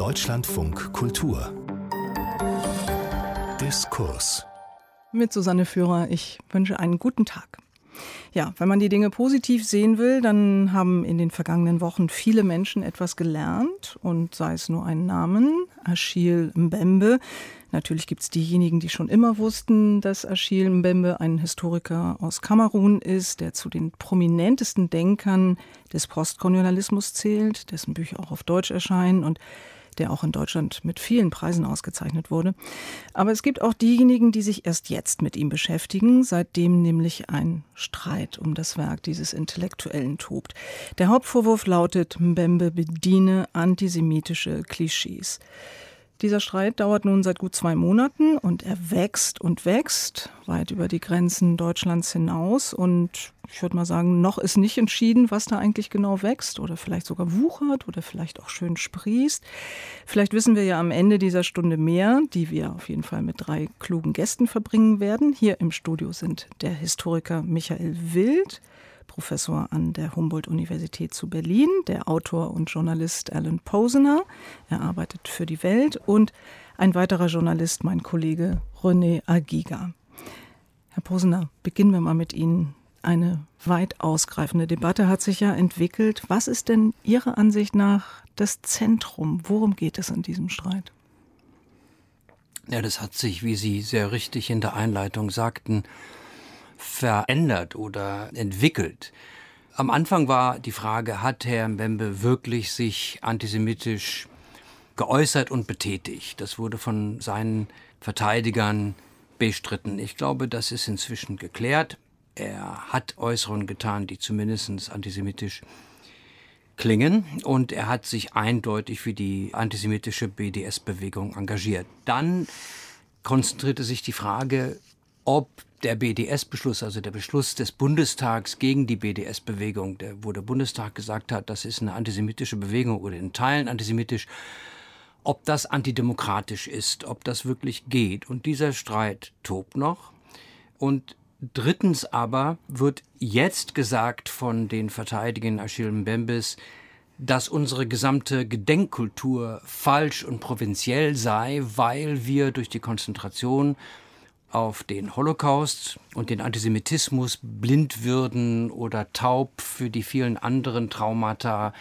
Deutschlandfunk Kultur Diskurs mit Susanne Führer. Ich wünsche einen guten Tag. Ja, wenn man die Dinge positiv sehen will, dann haben in den vergangenen Wochen viele Menschen etwas gelernt und sei es nur einen Namen, Achille Mbembe. Natürlich gibt es diejenigen, die schon immer wussten, dass Achille Mbembe ein Historiker aus Kamerun ist, der zu den prominentesten Denkern des Postkolonialismus zählt, dessen Bücher auch auf Deutsch erscheinen und der auch in Deutschland mit vielen Preisen ausgezeichnet wurde. Aber es gibt auch diejenigen, die sich erst jetzt mit ihm beschäftigen, seitdem nämlich ein Streit um das Werk dieses Intellektuellen tobt. Der Hauptvorwurf lautet, Mbembe bediene antisemitische Klischees. Dieser Streit dauert nun seit gut zwei Monaten und er wächst und wächst weit über die Grenzen Deutschlands hinaus. Und ich würde mal sagen, noch ist nicht entschieden, was da eigentlich genau wächst oder vielleicht sogar wuchert oder vielleicht auch schön sprießt. Vielleicht wissen wir ja am Ende dieser Stunde mehr, die wir auf jeden Fall mit drei klugen Gästen verbringen werden. Hier im Studio sind der Historiker Michael Wild, Professor an der Humboldt-Universität zu Berlin, der Autor und Journalist Alan Posener. Er arbeitet für die Welt und ein weiterer Journalist, mein Kollege René Agiga. Herr Posener, beginnen wir mal mit Ihnen. Eine weit ausgreifende Debatte hat sich ja entwickelt. Was ist denn Ihrer Ansicht nach das Zentrum? Worum geht es in diesem Streit? Ja, das hat sich, wie Sie sehr richtig in der Einleitung sagten, verändert oder entwickelt. Am Anfang war die Frage, hat Herr Mbembe wirklich sich antisemitisch geäußert und betätigt? Das wurde von seinen Verteidigern bestritten. Ich glaube, das ist inzwischen geklärt. Er hat Äußerungen getan, die zumindest antisemitisch klingen und er hat sich eindeutig für die antisemitische BDS-Bewegung engagiert. Dann konzentrierte sich die Frage, ob der BDS-Beschluss, also der Beschluss des Bundestags gegen die BDS-Bewegung, wo der Bundestag gesagt hat, das ist eine antisemitische Bewegung oder in Teilen antisemitisch, ob das antidemokratisch ist, ob das wirklich geht. Und dieser Streit tobt noch. Und drittens aber wird jetzt gesagt von den Verteidigern Achille Mbembes, dass unsere gesamte Gedenkkultur falsch und provinziell sei, weil wir durch die Konzentration auf den Holocaust und den Antisemitismus blind würden oder taub für die vielen anderen Traumata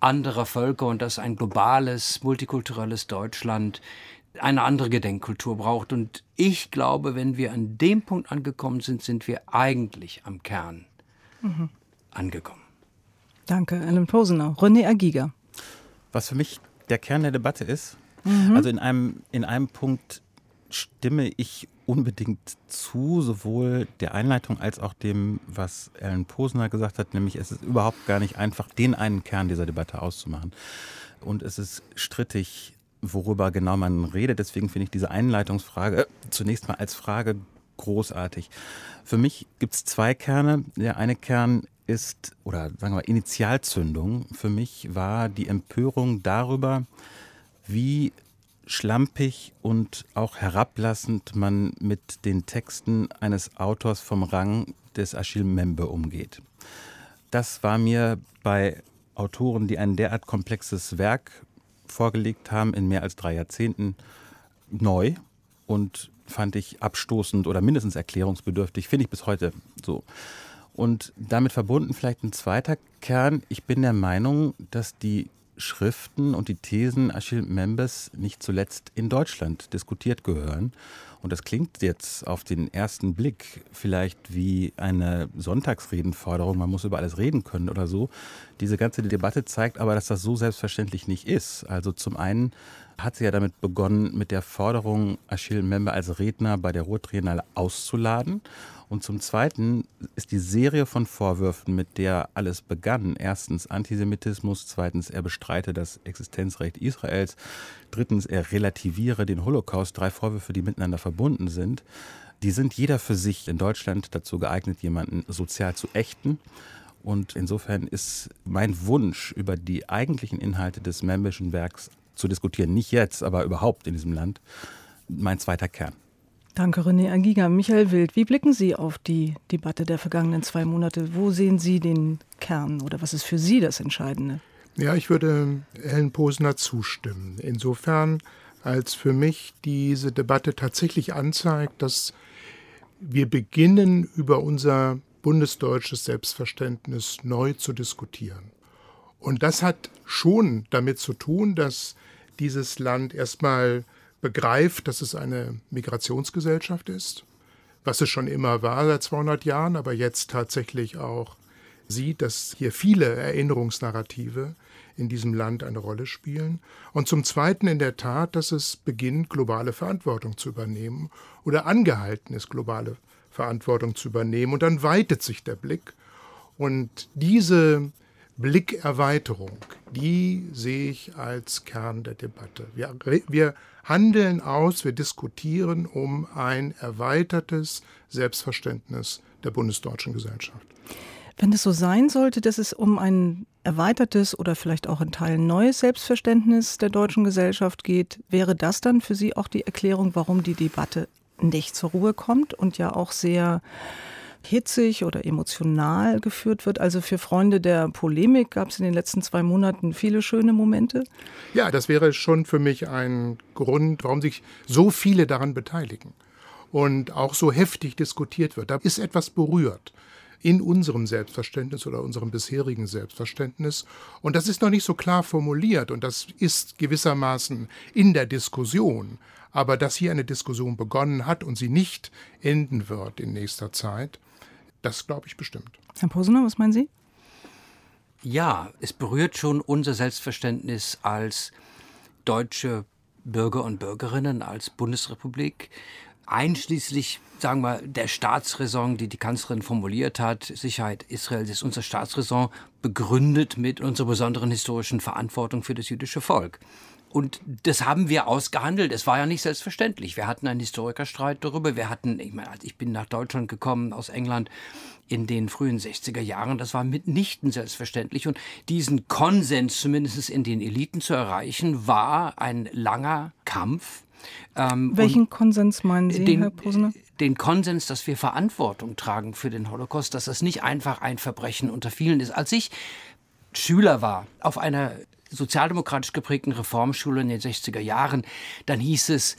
anderer Völker und dass ein globales, multikulturelles Deutschland eine andere Gedenkkultur braucht. Und ich glaube, wenn wir an dem Punkt angekommen sind, sind wir eigentlich am Kern mhm. angekommen. Danke, Alan Posener. René Agiga. Was für mich der Kern der Debatte ist, mhm. also in einem, in einem Punkt stimme ich unbedingt zu, sowohl der Einleitung als auch dem, was Alan Posner gesagt hat, nämlich es ist überhaupt gar nicht einfach, den einen Kern dieser Debatte auszumachen. Und es ist strittig, worüber genau man redet. Deswegen finde ich diese Einleitungsfrage zunächst mal als Frage großartig. Für mich gibt es zwei Kerne. Der eine Kern ist, oder sagen wir mal, Initialzündung für mich war die Empörung darüber, wie schlampig und auch herablassend man mit den Texten eines Autors vom Rang des Achille Membe umgeht. Das war mir bei Autoren, die ein derart komplexes Werk vorgelegt haben in mehr als drei Jahrzehnten, neu und fand ich abstoßend oder mindestens erklärungsbedürftig, finde ich bis heute so. Und damit verbunden vielleicht ein zweiter Kern. Ich bin der Meinung, dass die Schriften und die Thesen Achille Members nicht zuletzt in Deutschland diskutiert gehören. Und das klingt jetzt auf den ersten Blick vielleicht wie eine Sonntagsredenforderung, man muss über alles reden können oder so. Diese ganze Debatte zeigt aber, dass das so selbstverständlich nicht ist. Also zum einen hat sie ja damit begonnen, mit der Forderung, Achille Member als Redner bei der Ruhrtriennale auszuladen. Und zum Zweiten ist die Serie von Vorwürfen, mit der alles begann, erstens Antisemitismus, zweitens er bestreite das Existenzrecht Israels, drittens er relativiere den Holocaust, drei Vorwürfe, die miteinander verbunden sind, die sind jeder für sich in Deutschland dazu geeignet, jemanden sozial zu ächten. Und insofern ist mein Wunsch, über die eigentlichen Inhalte des Membischen Werks zu diskutieren, nicht jetzt, aber überhaupt in diesem Land, mein zweiter Kern. Danke, René Agiga. Michael Wild, wie blicken Sie auf die Debatte der vergangenen zwei Monate? Wo sehen Sie den Kern oder was ist für Sie das Entscheidende? Ja, ich würde Helen Posner zustimmen. Insofern, als für mich diese Debatte tatsächlich anzeigt, dass wir beginnen, über unser bundesdeutsches Selbstverständnis neu zu diskutieren. Und das hat schon damit zu tun, dass dieses Land erstmal begreift, dass es eine Migrationsgesellschaft ist, was es schon immer war seit 200 Jahren, aber jetzt tatsächlich auch sieht, dass hier viele Erinnerungsnarrative in diesem Land eine Rolle spielen. Und zum Zweiten in der Tat, dass es beginnt, globale Verantwortung zu übernehmen oder angehalten ist, globale Verantwortung zu übernehmen. Und dann weitet sich der Blick. Und diese Blickerweiterung, die sehe ich als Kern der Debatte. Wir, wir handeln aus, wir diskutieren um ein erweitertes Selbstverständnis der bundesdeutschen Gesellschaft. Wenn es so sein sollte, dass es um ein erweitertes oder vielleicht auch in Teilen neues Selbstverständnis der deutschen Gesellschaft geht, wäre das dann für Sie auch die Erklärung, warum die Debatte nicht zur Ruhe kommt und ja auch sehr hitzig oder emotional geführt wird. Also für Freunde der Polemik gab es in den letzten zwei Monaten viele schöne Momente. Ja, das wäre schon für mich ein Grund, warum sich so viele daran beteiligen und auch so heftig diskutiert wird. Da ist etwas berührt in unserem Selbstverständnis oder unserem bisherigen Selbstverständnis. Und das ist noch nicht so klar formuliert und das ist gewissermaßen in der Diskussion. Aber dass hier eine Diskussion begonnen hat und sie nicht enden wird in nächster Zeit, das glaube ich bestimmt. Herr Posener, was meinen Sie? Ja, es berührt schon unser Selbstverständnis als deutsche Bürger und Bürgerinnen, als Bundesrepublik einschließlich, sagen wir, der Staatsräson, die die Kanzlerin formuliert hat, Sicherheit Israels ist unser Staatsräson, begründet mit unserer besonderen historischen Verantwortung für das jüdische Volk. Und das haben wir ausgehandelt. Es war ja nicht selbstverständlich. Wir hatten einen Historikerstreit darüber. Wir hatten, ich meine, ich bin nach Deutschland gekommen aus England in den frühen 60er Jahren. Das war mitnichten selbstverständlich. Und diesen Konsens zumindest in den Eliten zu erreichen, war ein langer Kampf ähm, Welchen Konsens meinen Sie, den, Herr Posener? Den Konsens, dass wir Verantwortung tragen für den Holocaust, dass das nicht einfach ein Verbrechen unter vielen ist. Als ich Schüler war auf einer sozialdemokratisch geprägten Reformschule in den 60er Jahren, dann hieß es,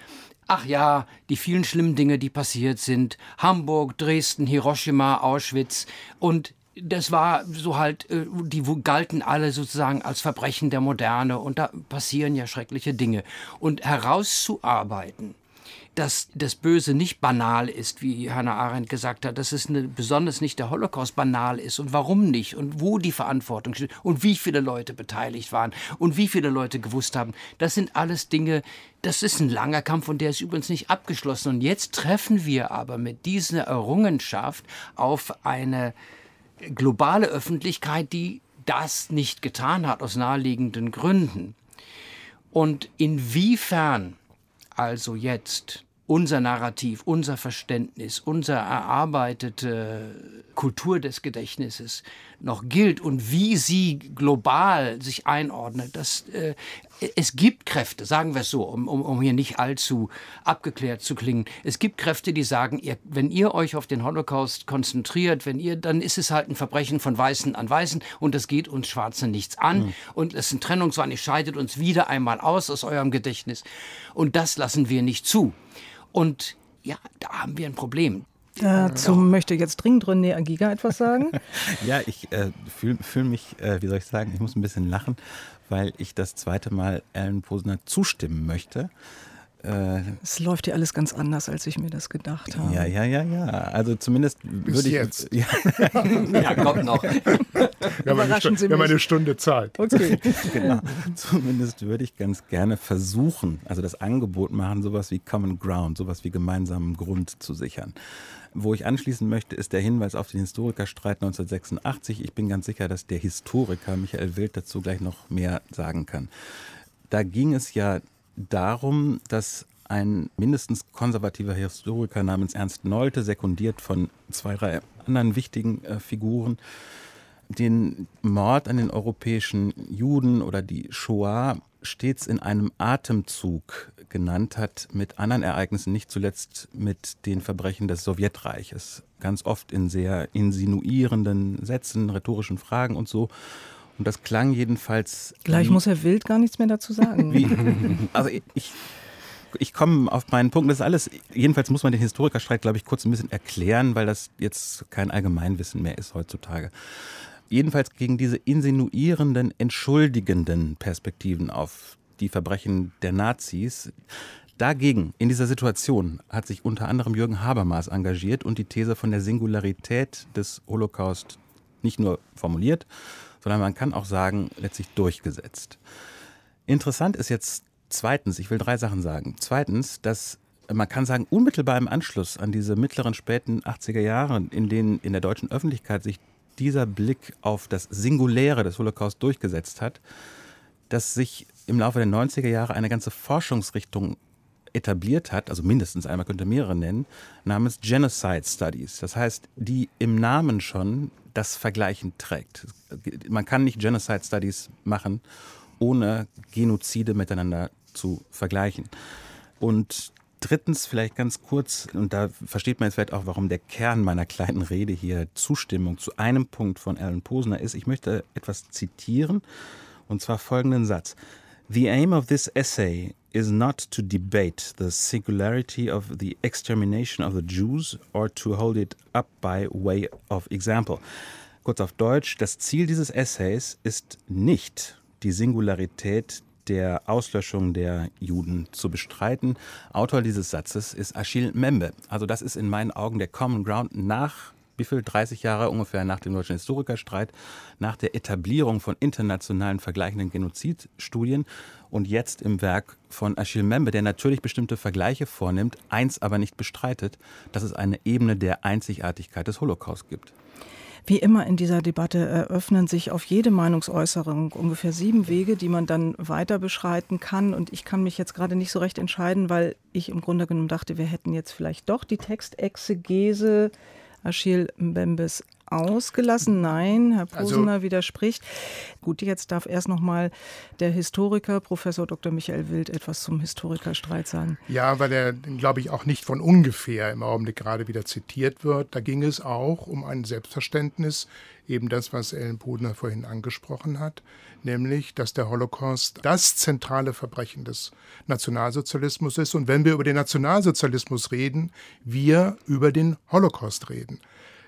Ach ja, die vielen schlimmen Dinge, die passiert sind. Hamburg, Dresden, Hiroshima, Auschwitz. Und das war so halt, äh, die galten alle sozusagen als Verbrechen der Moderne und da passieren ja schreckliche Dinge. Und herauszuarbeiten, dass das Böse nicht banal ist, wie Hannah Arendt gesagt hat, dass es eine, besonders nicht der Holocaust banal ist und warum nicht und wo die Verantwortung steht und wie viele Leute beteiligt waren und wie viele Leute gewusst haben. Das sind alles Dinge, das ist ein langer Kampf und der ist übrigens nicht abgeschlossen. Und jetzt treffen wir aber mit dieser Errungenschaft auf eine globale Öffentlichkeit, die das nicht getan hat aus naheliegenden Gründen. Und inwiefern also jetzt unser Narrativ, unser Verständnis, unsere erarbeitete Kultur des Gedächtnisses noch gilt und wie sie global sich einordnet. Das, äh, es gibt Kräfte, sagen wir es so, um, um, um hier nicht allzu abgeklärt zu klingen. Es gibt Kräfte, die sagen, ihr, wenn ihr euch auf den Holocaust konzentriert, wenn ihr, dann ist es halt ein Verbrechen von Weißen an Weißen und das geht uns Schwarze nichts an. Mhm. Und es ist ein Trennungswahn, ihr scheidet uns wieder einmal aus aus eurem Gedächtnis. Und das lassen wir nicht zu. Und ja, da haben wir ein Problem. Dazu ja. möchte jetzt dringend René Agiga etwas sagen. ja, ich äh, fühle fühl mich, äh, wie soll ich sagen, ich muss ein bisschen lachen, weil ich das zweite Mal Alan Posner zustimmen möchte. Äh, es läuft ja alles ganz anders, als ich mir das gedacht habe. Ja, ja, ja, ja. Also zumindest würde ich. Jetzt. Ja. ja, kommt noch. Wir haben, eine, Stunde, wir haben eine Stunde Zeit. Okay. genau. Zumindest würde ich ganz gerne versuchen, also das Angebot machen, sowas wie Common Ground, sowas wie gemeinsamen Grund zu sichern. Wo ich anschließen möchte, ist der Hinweis auf den Historikerstreit 1986. Ich bin ganz sicher, dass der Historiker Michael Wild dazu gleich noch mehr sagen kann. Da ging es ja darum, dass ein mindestens konservativer Historiker namens Ernst Nolte, sekundiert von zwei, drei anderen wichtigen äh, Figuren, den Mord an den europäischen Juden oder die Shoah stets in einem Atemzug genannt hat mit anderen Ereignissen, nicht zuletzt mit den Verbrechen des Sowjetreiches. Ganz oft in sehr insinuierenden Sätzen, rhetorischen Fragen und so. Und das klang jedenfalls. Gleich muss Herr Wild gar nichts mehr dazu sagen. Wie, also ich, ich komme auf meinen Punkt. Das ist alles, jedenfalls muss man den Historikerstreit, glaube ich, kurz ein bisschen erklären, weil das jetzt kein Allgemeinwissen mehr ist heutzutage. Jedenfalls gegen diese insinuierenden, entschuldigenden Perspektiven auf die Verbrechen der Nazis. Dagegen, in dieser Situation, hat sich unter anderem Jürgen Habermas engagiert und die These von der Singularität des Holocaust nicht nur formuliert, sondern man kann auch sagen, letztlich durchgesetzt. Interessant ist jetzt zweitens, ich will drei Sachen sagen. Zweitens, dass man kann sagen, unmittelbar im Anschluss an diese mittleren, späten 80er Jahre, in denen in der deutschen Öffentlichkeit sich dieser Blick auf das Singuläre des Holocaust durchgesetzt hat, dass sich im Laufe der 90er Jahre eine ganze Forschungsrichtung etabliert hat, also mindestens einmal könnte mehrere nennen, namens Genocide Studies. Das heißt, die im Namen schon das Vergleichen trägt. Man kann nicht Genocide Studies machen, ohne Genozide miteinander zu vergleichen. Und drittens vielleicht ganz kurz, und da versteht man jetzt vielleicht auch, warum der Kern meiner kleinen Rede hier Zustimmung zu einem Punkt von Alan Posner ist. Ich möchte etwas zitieren, und zwar folgenden Satz. The aim of this essay is not to debate the singularity of the extermination of the Jews or to hold it up by way of example. Kurz auf Deutsch, das Ziel dieses Essays ist nicht die Singularität der Auslöschung der Juden zu bestreiten. Autor dieses Satzes ist Achille Membe. Also das ist in meinen Augen der Common Ground nach wie viel, 30 Jahre ungefähr nach dem deutschen Historikerstreit, nach der Etablierung von internationalen vergleichenden Genozidstudien und jetzt im Werk von Achille Membe, der natürlich bestimmte Vergleiche vornimmt, eins aber nicht bestreitet, dass es eine Ebene der Einzigartigkeit des Holocaust gibt. Wie immer in dieser Debatte eröffnen sich auf jede Meinungsäußerung ungefähr sieben Wege, die man dann weiter beschreiten kann. Und ich kann mich jetzt gerade nicht so recht entscheiden, weil ich im Grunde genommen dachte, wir hätten jetzt vielleicht doch die Textexegese Achille Mbembes ausgelassen. Nein, Herr also Posener also, widerspricht. Gut, jetzt darf erst noch mal der Historiker, Professor Dr. Michael Wild, etwas zum Historikerstreit sagen. Ja, weil er, glaube ich, auch nicht von ungefähr im Augenblick gerade wieder zitiert wird. Da ging es auch um ein Selbstverständnis, eben das, was Ellen Podner vorhin angesprochen hat, nämlich, dass der Holocaust das zentrale Verbrechen des Nationalsozialismus ist. Und wenn wir über den Nationalsozialismus reden, wir über den Holocaust reden.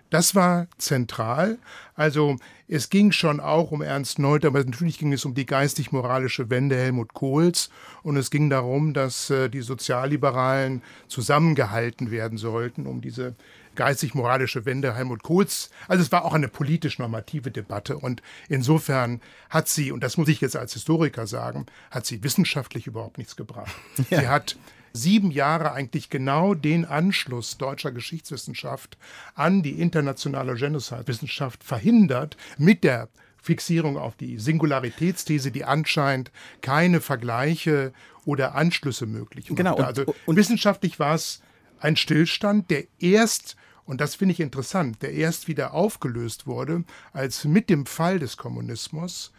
Das war zentral. Also es ging schon auch um Ernst Nolte, aber natürlich ging es um die geistig-moralische Wende Helmut Kohls und es ging darum, dass äh, die Sozialliberalen zusammengehalten werden sollten, um diese geistig-moralische Wende Helmut Kohls. Also es war auch eine politisch-normative Debatte und insofern hat sie, und das muss ich jetzt als Historiker sagen, hat sie wissenschaftlich überhaupt nichts gebracht. Ja. Sie hat sieben Jahre eigentlich genau den Anschluss deutscher Geschichtswissenschaft an die internationale Genocide-Wissenschaft verhindert mit der Fixierung auf die Singularitätsthese, die anscheinend keine Vergleiche oder Anschlüsse möglich macht. Genau. Und, also und wissenschaftlich war es ein Stillstand, der erst und das finde ich interessant, der erst wieder aufgelöst wurde, als mit dem Fall des Kommunismus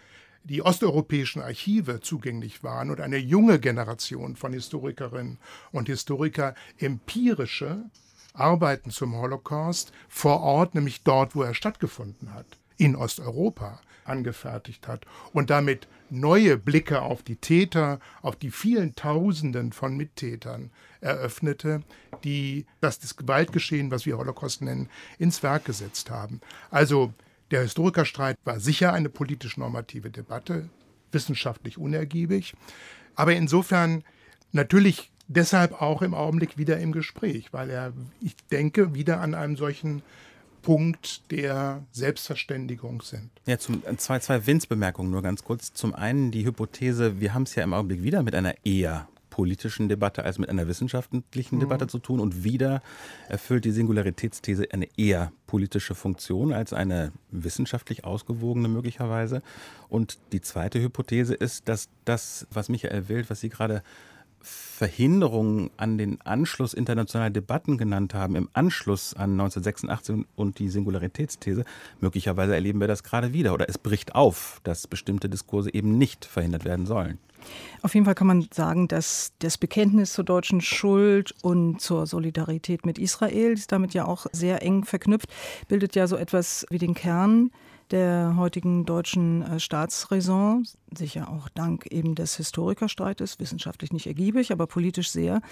die osteuropäischen Archive zugänglich waren und eine junge Generation von Historikerinnen und Historiker empirische Arbeiten zum Holocaust vor Ort, nämlich dort, wo er stattgefunden hat, in Osteuropa angefertigt hat und damit neue Blicke auf die Täter, auf die vielen Tausenden von Mittätern eröffnete, die das, Gewaltgeschehen, was wir Holocaust nennen, ins Werk gesetzt haben. Also der Historikerstreit war sicher eine politisch normative Debatte, wissenschaftlich unergiebig, aber insofern natürlich deshalb auch im Augenblick wieder im Gespräch, weil er, ich denke, wieder an einem solchen Punkt der Selbstverständigung sind. Ja, zum, zwei, zwei Winzbemerkungen nur ganz kurz. Zum einen die Hypothese, wir haben es ja im Augenblick wieder mit einer eher politischen Debatte als mit einer wissenschaftlichen mhm. Debatte zu tun. Und wieder erfüllt die Singularitätsthese eine eher politische Funktion als eine wissenschaftlich ausgewogene möglicherweise. Und die zweite Hypothese ist, dass das, was Michael Wild, was Sie gerade Verhinderungen an den Anschluss internationaler Debatten genannt haben, im Anschluss an 1986 und die Singularitätsthese, möglicherweise erleben wir das gerade wieder oder es bricht auf, dass bestimmte Diskurse eben nicht verhindert werden sollen. Auf jeden Fall kann man sagen, dass das Bekenntnis zur deutschen Schuld und zur Solidarität mit Israel, ist damit ja auch sehr eng verknüpft, bildet ja so etwas wie den Kern der heutigen deutschen äh, Staatsräson, sicher auch dank eben des Historikerstreites, wissenschaftlich nicht ergiebig, aber politisch sehr.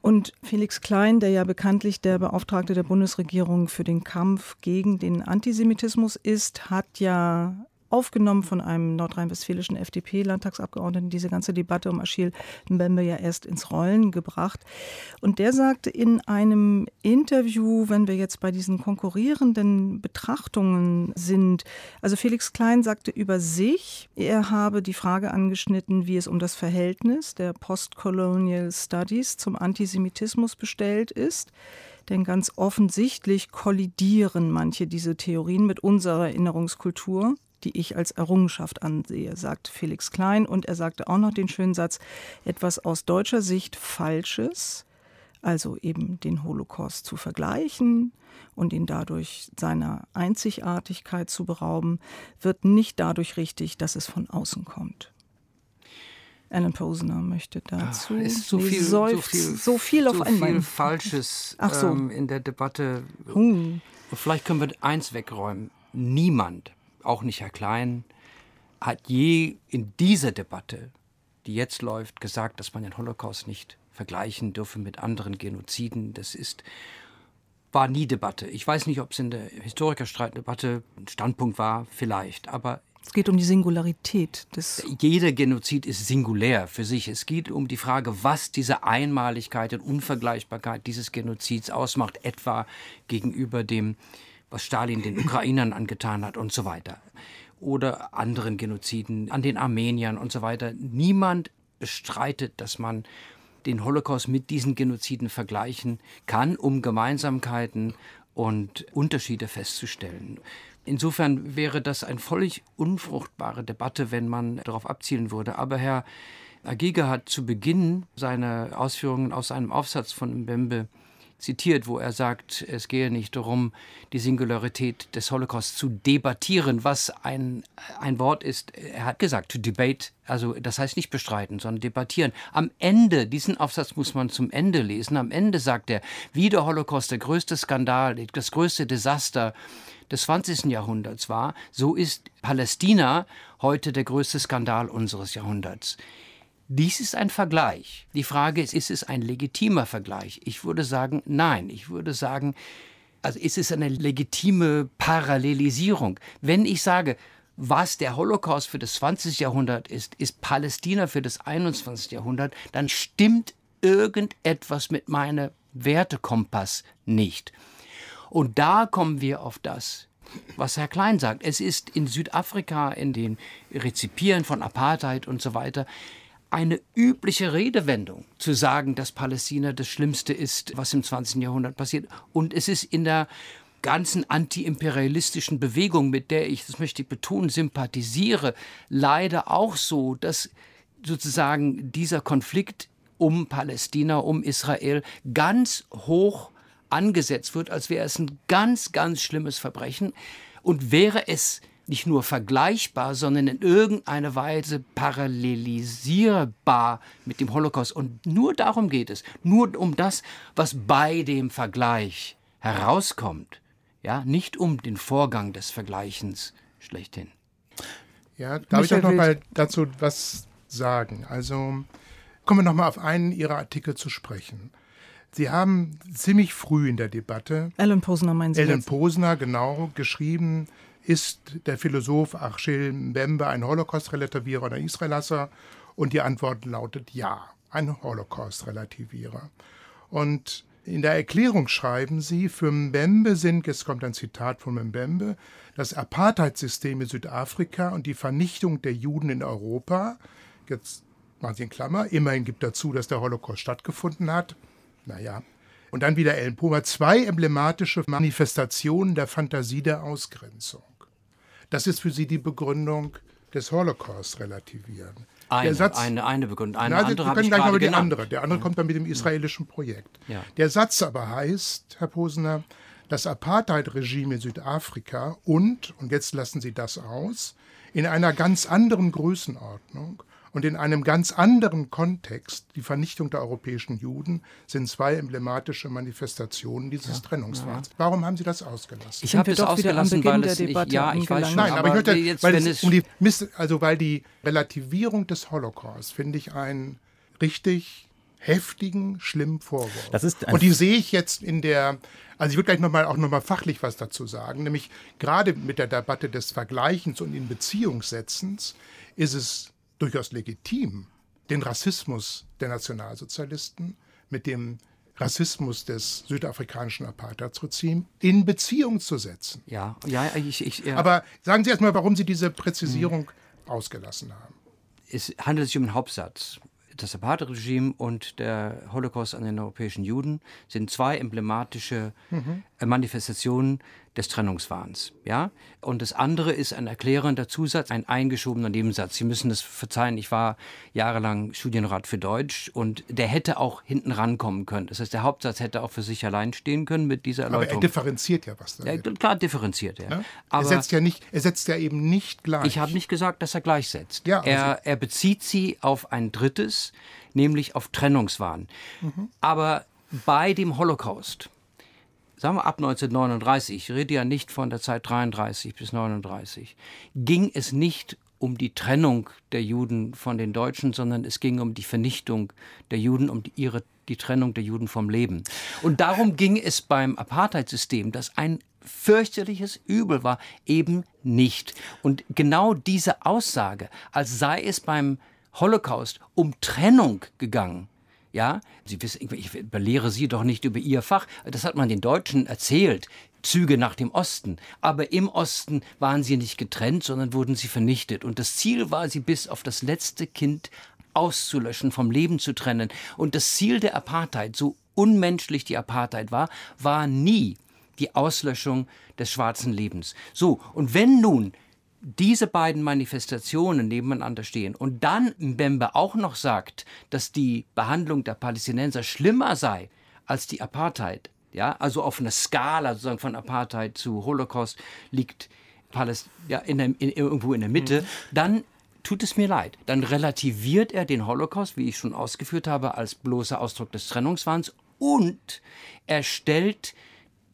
Und Felix Klein, der ja bekanntlich der Beauftragte der Bundesregierung für den Kampf gegen den Antisemitismus ist, hat ja aufgenommen von einem nordrhein-westfälischen FDP-Landtagsabgeordneten, diese ganze Debatte um Achille Mbembe ja erst ins Rollen gebracht. Und der sagte in einem Interview, wenn wir jetzt bei diesen konkurrierenden Betrachtungen sind, also Felix Klein sagte über sich, er habe die Frage angeschnitten, wie es um das Verhältnis der Postcolonial Studies zum Antisemitismus bestellt ist. Denn ganz offensichtlich kollidieren manche diese Theorien mit unserer Erinnerungskultur die ich als Errungenschaft ansehe, sagt Felix Klein. Und er sagte auch noch den schönen Satz, etwas aus deutscher Sicht Falsches, also eben den Holocaust zu vergleichen und ihn dadurch seiner Einzigartigkeit zu berauben, wird nicht dadurch richtig, dass es von außen kommt. Alan Posner möchte dazu. Ach, ist so viel, so viel, so viel auf so einmal. viel Falsches so. ähm, in der Debatte. Hm. Vielleicht können wir eins wegräumen. Niemand auch nicht Herr Klein, hat je in dieser Debatte, die jetzt läuft, gesagt, dass man den Holocaust nicht vergleichen dürfe mit anderen Genoziden. Das ist war nie Debatte. Ich weiß nicht, ob es in der Historikerstreitdebatte ein Standpunkt war, vielleicht, aber es geht um die Singularität des. Jeder Genozid ist singulär für sich. Es geht um die Frage, was diese Einmaligkeit und Unvergleichbarkeit dieses Genozids ausmacht, etwa gegenüber dem was Stalin den Ukrainern angetan hat und so weiter. Oder anderen Genoziden an den Armeniern und so weiter. Niemand bestreitet, dass man den Holocaust mit diesen Genoziden vergleichen kann, um Gemeinsamkeiten und Unterschiede festzustellen. Insofern wäre das eine völlig unfruchtbare Debatte, wenn man darauf abzielen würde. Aber Herr Agiga hat zu Beginn seiner Ausführungen aus einem Aufsatz von Mbembe zitiert, wo er sagt, es gehe nicht darum, die Singularität des Holocaust zu debattieren, was ein, ein Wort ist. Er hat gesagt, to debate, also das heißt nicht bestreiten, sondern debattieren. Am Ende, diesen Aufsatz muss man zum Ende lesen, am Ende sagt er, wie der Holocaust der größte Skandal, das größte Desaster des 20. Jahrhunderts war, so ist Palästina heute der größte Skandal unseres Jahrhunderts. Dies ist ein Vergleich. Die Frage ist, ist es ein legitimer Vergleich? Ich würde sagen, nein. Ich würde sagen, also ist es eine legitime Parallelisierung. Wenn ich sage, was der Holocaust für das 20. Jahrhundert ist, ist Palästina für das 21. Jahrhundert, dann stimmt irgendetwas mit meinem Wertekompass nicht. Und da kommen wir auf das, was Herr Klein sagt. Es ist in Südafrika, in den Rezipieren von Apartheid und so weiter, eine übliche Redewendung, zu sagen, dass Palästina das Schlimmste ist, was im 20. Jahrhundert passiert. Und es ist in der ganzen antiimperialistischen Bewegung, mit der ich, das möchte ich betonen, sympathisiere, leider auch so, dass sozusagen dieser Konflikt um Palästina, um Israel ganz hoch angesetzt wird, als wäre es ein ganz, ganz schlimmes Verbrechen. Und wäre es nicht nur vergleichbar, sondern in irgendeiner Weise parallelisierbar mit dem Holocaust. Und nur darum geht es, nur um das, was bei dem Vergleich herauskommt, ja, nicht um den Vorgang des Vergleichens schlechthin. Ja, darf Michael ich auch noch mal dazu was sagen? Also kommen wir noch mal auf einen Ihrer Artikel zu sprechen. Sie haben ziemlich früh in der Debatte Alan Posner meinen Sie Alan Posner genau geschrieben, ist der Philosoph Achille Mbembe ein Holocaust-Relativierer oder Israelasser? Und die Antwort lautet ja, ein Holocaust-Relativierer. Und in der Erklärung schreiben sie, für Mbembe sind, jetzt kommt ein Zitat von Mbembe, das Apartheidssystem in Südafrika und die Vernichtung der Juden in Europa, jetzt machen Sie in Klammer, immerhin gibt dazu, dass der Holocaust stattgefunden hat, naja, und dann wieder Ellen Poma, zwei emblematische Manifestationen der Fantasie der Ausgrenzung. Das ist für sie die Begründung des Holocaust relativieren. Eine, Satz, eine, eine Begründung. Eine na, andere wir können gleich mal die andere. Der andere kommt dann mit dem israelischen Projekt. Ja. Der Satz aber heißt, Herr Posner, das Apartheid-Regime in Südafrika und, und jetzt lassen Sie das aus, in einer ganz anderen Größenordnung Und in einem ganz anderen Kontext, die Vernichtung der europäischen Juden, sind zwei emblematische Manifestationen dieses ja, Trennungswahns. Ja. Warum haben Sie das ausgelassen? Ich habe es ausgelassen, weil es nicht, ja, ich weiß schon, Nein, aber, aber ich möchte, jetzt, weil es um die also weil die Relativierung des Holocaust finde ich ein richtig heftigen, schlimmen Vorwurf. Das ist und die sehe ich jetzt in der, also ich würde gleich noch mal, auch nochmal fachlich was dazu sagen, nämlich gerade mit der Debatte des Vergleichens und in Beziehungssetzens ist es durchaus legitim, den Rassismus der Nationalsozialisten mit dem Rassismus des südafrikanischen Apartheidsregimes in Beziehung zu setzen. Ja, ja, ich. ich ja. Aber sagen Sie erstmal, warum Sie diese Präzisierung hm. ausgelassen haben. Es handelt sich um einen Hauptsatz das Apartheid-Regime und der Holocaust an den europäischen Juden sind zwei emblematische mhm. Manifestationen des Trennungswahns. Ja? Und das andere ist ein erklärender Zusatz, ein eingeschobener Nebensatz. Sie müssen das verzeihen, ich war jahrelang Studienrat für Deutsch und der hätte auch hinten rankommen können. Das heißt, der Hauptsatz hätte auch für sich allein stehen können mit dieser Erläuterung. Aber er differenziert ja was. Ja, klar differenziert er. Ja? er setzt ja nicht, er setzt ja eben nicht gleich. Ich habe nicht gesagt, dass er gleichsetzt. Ja, also er, er bezieht sie auf ein drittes, nämlich auf Trennungswahn. Mhm. Aber bei dem Holocaust sagen wir ab 1939, ich rede ja nicht von der Zeit 33 bis 39, ging es nicht um die Trennung der Juden von den Deutschen, sondern es ging um die Vernichtung der Juden, um die, ihre, die Trennung der Juden vom Leben. Und darum ging es beim Apartheidsystem, das ein fürchterliches Übel war, eben nicht. Und genau diese Aussage, als sei es beim Holocaust um Trennung gegangen, ja, Sie wissen, ich belehre Sie doch nicht über Ihr Fach. Das hat man den Deutschen erzählt. Züge nach dem Osten. Aber im Osten waren sie nicht getrennt, sondern wurden sie vernichtet. Und das Ziel war, sie bis auf das letzte Kind auszulöschen, vom Leben zu trennen. Und das Ziel der Apartheid, so unmenschlich die Apartheid war, war nie die Auslöschung des schwarzen Lebens. So, und wenn nun diese beiden Manifestationen nebeneinander stehen und dann Mbembe auch noch sagt, dass die Behandlung der Palästinenser schlimmer sei als die Apartheid, ja, also auf einer Skala sozusagen von Apartheid zu Holocaust liegt Paläst ja, in der, in, irgendwo in der Mitte, mhm. dann tut es mir leid. Dann relativiert er den Holocaust, wie ich schon ausgeführt habe, als bloßer Ausdruck des Trennungswahns und er stellt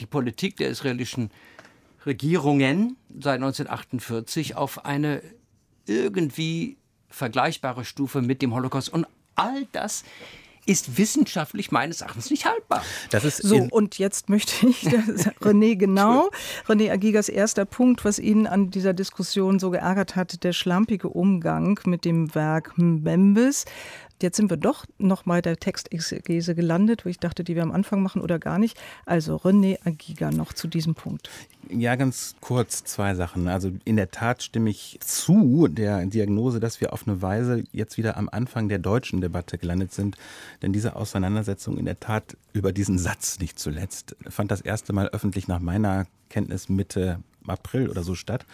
die Politik der israelischen Regierungen seit 1948 auf eine irgendwie vergleichbare Stufe mit dem Holocaust. Und all das ist wissenschaftlich meines Erachtens nicht haltbar. Das ist so, und jetzt möchte ich, René, genau, René Agigas erster Punkt, was ihn an dieser Diskussion so geärgert hat, der schlampige Umgang mit dem Werk Mbembes. Jetzt sind wir doch noch bei der Textexegese gelandet, wo ich dachte, die wir am Anfang machen oder gar nicht. Also René Agiga noch zu diesem Punkt. Ja, ganz kurz zwei Sachen. Also in der Tat stimme ich zu der Diagnose, dass wir auf eine Weise jetzt wieder am Anfang der deutschen Debatte gelandet sind. Denn diese Auseinandersetzung in der Tat über diesen Satz nicht zuletzt fand das erste Mal öffentlich nach meiner Kenntnis Mitte April oder so statt.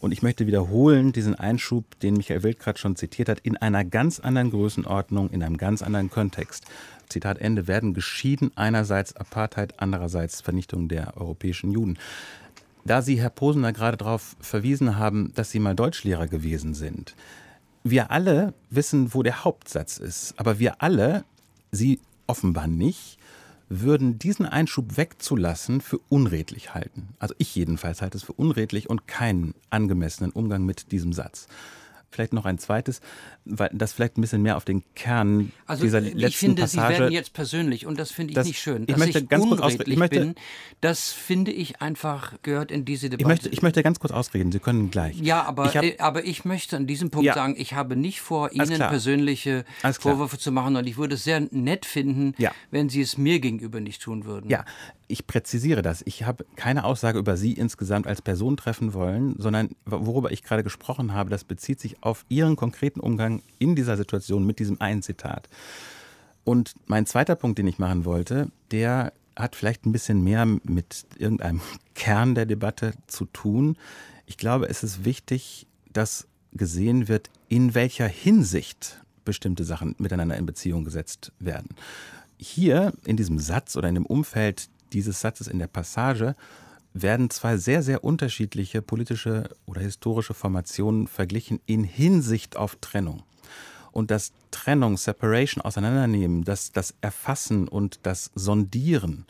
Und ich möchte wiederholen diesen Einschub, den Michael Wild gerade schon zitiert hat, in einer ganz anderen Größenordnung, in einem ganz anderen Kontext. Zitat Ende, werden geschieden einerseits Apartheid, andererseits Vernichtung der europäischen Juden. Da Sie, Herr Posener, gerade darauf verwiesen haben, dass Sie mal Deutschlehrer gewesen sind. Wir alle wissen, wo der Hauptsatz ist, aber wir alle, Sie offenbar nicht, würden diesen Einschub wegzulassen für unredlich halten. Also ich jedenfalls halte es für unredlich und keinen angemessenen Umgang mit diesem Satz. Vielleicht noch ein zweites, weil das vielleicht ein bisschen mehr auf den Kern also dieser letzten ich finde, Passage. Sie werden jetzt persönlich und das finde ich das, nicht schön. Ich möchte ich ganz kurz ausreden. Möchte, bin, das finde ich einfach gehört in diese Debatte. Ich möchte, ich möchte ganz kurz ausreden. Sie können gleich. Ja, aber ich, hab, äh, aber ich möchte an diesem Punkt ja. sagen, ich habe nicht vor, Ihnen persönliche Vorwürfe zu machen und ich würde es sehr nett finden, ja. wenn Sie es mir gegenüber nicht tun würden. Ja, ich präzisiere das. Ich habe keine Aussage über Sie insgesamt als Person treffen wollen, sondern worüber ich gerade gesprochen habe, das bezieht sich auf Ihren konkreten Umgang in dieser Situation mit diesem einen Zitat. Und mein zweiter Punkt, den ich machen wollte, der hat vielleicht ein bisschen mehr mit irgendeinem Kern der Debatte zu tun. Ich glaube, es ist wichtig, dass gesehen wird, in welcher Hinsicht bestimmte Sachen miteinander in Beziehung gesetzt werden. Hier in diesem Satz oder in dem Umfeld dieses Satzes in der Passage werden zwei sehr, sehr unterschiedliche politische oder historische Formationen verglichen in Hinsicht auf Trennung. Und das Trennung, Separation, Auseinandernehmen, das, das Erfassen und das Sondieren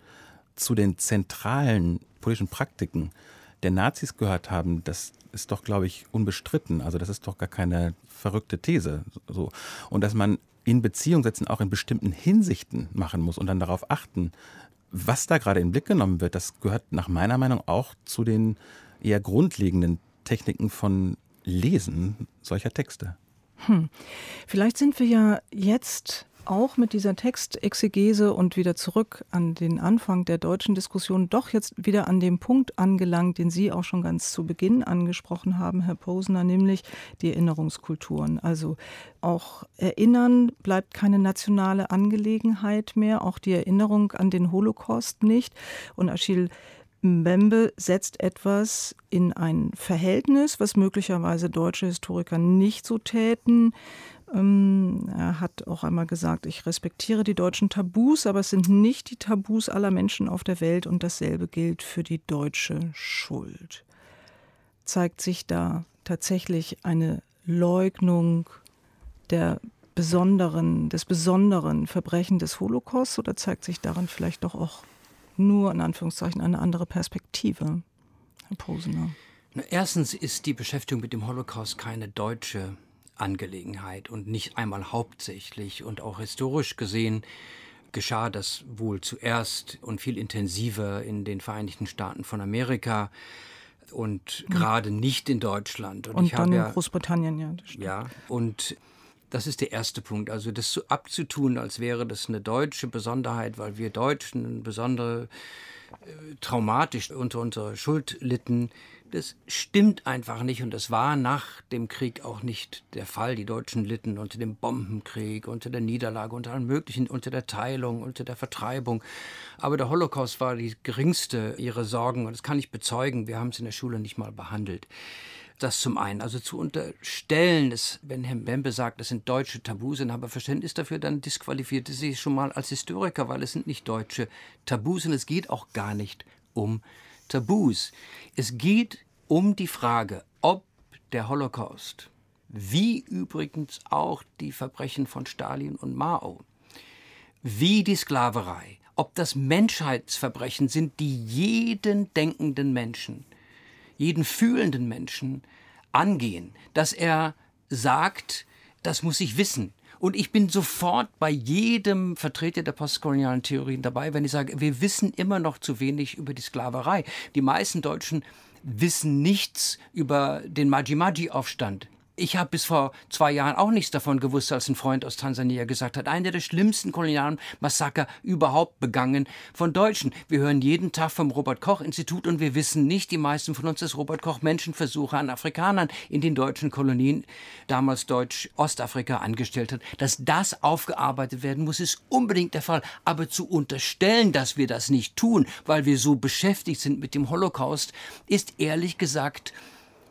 zu den zentralen politischen Praktiken der Nazis gehört haben, das ist doch, glaube ich, unbestritten. Also das ist doch gar keine verrückte These. So. Und dass man in Beziehung setzen auch in bestimmten Hinsichten machen muss und dann darauf achten, was da gerade in den Blick genommen wird, das gehört nach meiner Meinung auch zu den eher grundlegenden Techniken von Lesen solcher Texte. Hm. Vielleicht sind wir ja jetzt auch mit dieser Textexegese und wieder zurück an den Anfang der deutschen Diskussion doch jetzt wieder an dem Punkt angelangt, den Sie auch schon ganz zu Beginn angesprochen haben, Herr Posner, nämlich die Erinnerungskulturen. Also auch Erinnern bleibt keine nationale Angelegenheit mehr, auch die Erinnerung an den Holocaust nicht. Und Achille Mbembe setzt etwas in ein Verhältnis, was möglicherweise deutsche Historiker nicht so täten, ähm, er hat auch einmal gesagt, ich respektiere die deutschen Tabus, aber es sind nicht die Tabus aller Menschen auf der Welt und dasselbe gilt für die deutsche Schuld. Zeigt sich da tatsächlich eine Leugnung der besonderen, des besonderen Verbrechen des Holocaust oder zeigt sich daran vielleicht doch auch nur in Anführungszeichen eine andere Perspektive, Herr Posener? Erstens ist die Beschäftigung mit dem Holocaust keine deutsche Angelegenheit und nicht einmal hauptsächlich. Und auch historisch gesehen geschah das wohl zuerst und viel intensiver in den Vereinigten Staaten von Amerika und mhm. gerade nicht in Deutschland. Und, und dann in ja, Großbritannien, ja. Ja, und das ist der erste Punkt. Also das so abzutun, als wäre das eine deutsche Besonderheit, weil wir Deutschen besondere äh, traumatisch unter unserer Schuld litten, das stimmt einfach nicht und das war nach dem Krieg auch nicht der Fall. Die Deutschen litten unter dem Bombenkrieg, unter der Niederlage, unter allem Möglichen, unter der Teilung, unter der Vertreibung. Aber der Holocaust war die geringste ihrer Sorgen und das kann ich bezeugen. Wir haben es in der Schule nicht mal behandelt. Das zum einen. Also zu unterstellen, dass, wenn Herr Bembe sagt, das sind deutsche Tabus und habe Verständnis dafür, dann disqualifizierte sie schon mal als Historiker, weil es sind nicht deutsche Tabus und es geht auch gar nicht um Tabus. Es geht um die Frage, ob der Holocaust, wie übrigens auch die Verbrechen von Stalin und Mao, wie die Sklaverei, ob das Menschheitsverbrechen sind, die jeden denkenden Menschen, jeden fühlenden Menschen angehen, dass er sagt, das muss ich wissen. Und ich bin sofort bei jedem Vertreter der postkolonialen Theorien dabei, wenn ich sage, wir wissen immer noch zu wenig über die Sklaverei. Die meisten Deutschen wissen nichts über den Maji-Maji-Aufstand. Ich habe bis vor zwei Jahren auch nichts davon gewusst, als ein Freund aus Tansania gesagt hat, einer der schlimmsten kolonialen Massaker überhaupt begangen von Deutschen. Wir hören jeden Tag vom Robert-Koch-Institut und wir wissen nicht, die meisten von uns, dass Robert Koch Menschenversuche an Afrikanern in den deutschen Kolonien, damals Deutsch-Ostafrika, angestellt hat. Dass das aufgearbeitet werden muss, ist unbedingt der Fall. Aber zu unterstellen, dass wir das nicht tun, weil wir so beschäftigt sind mit dem Holocaust, ist ehrlich gesagt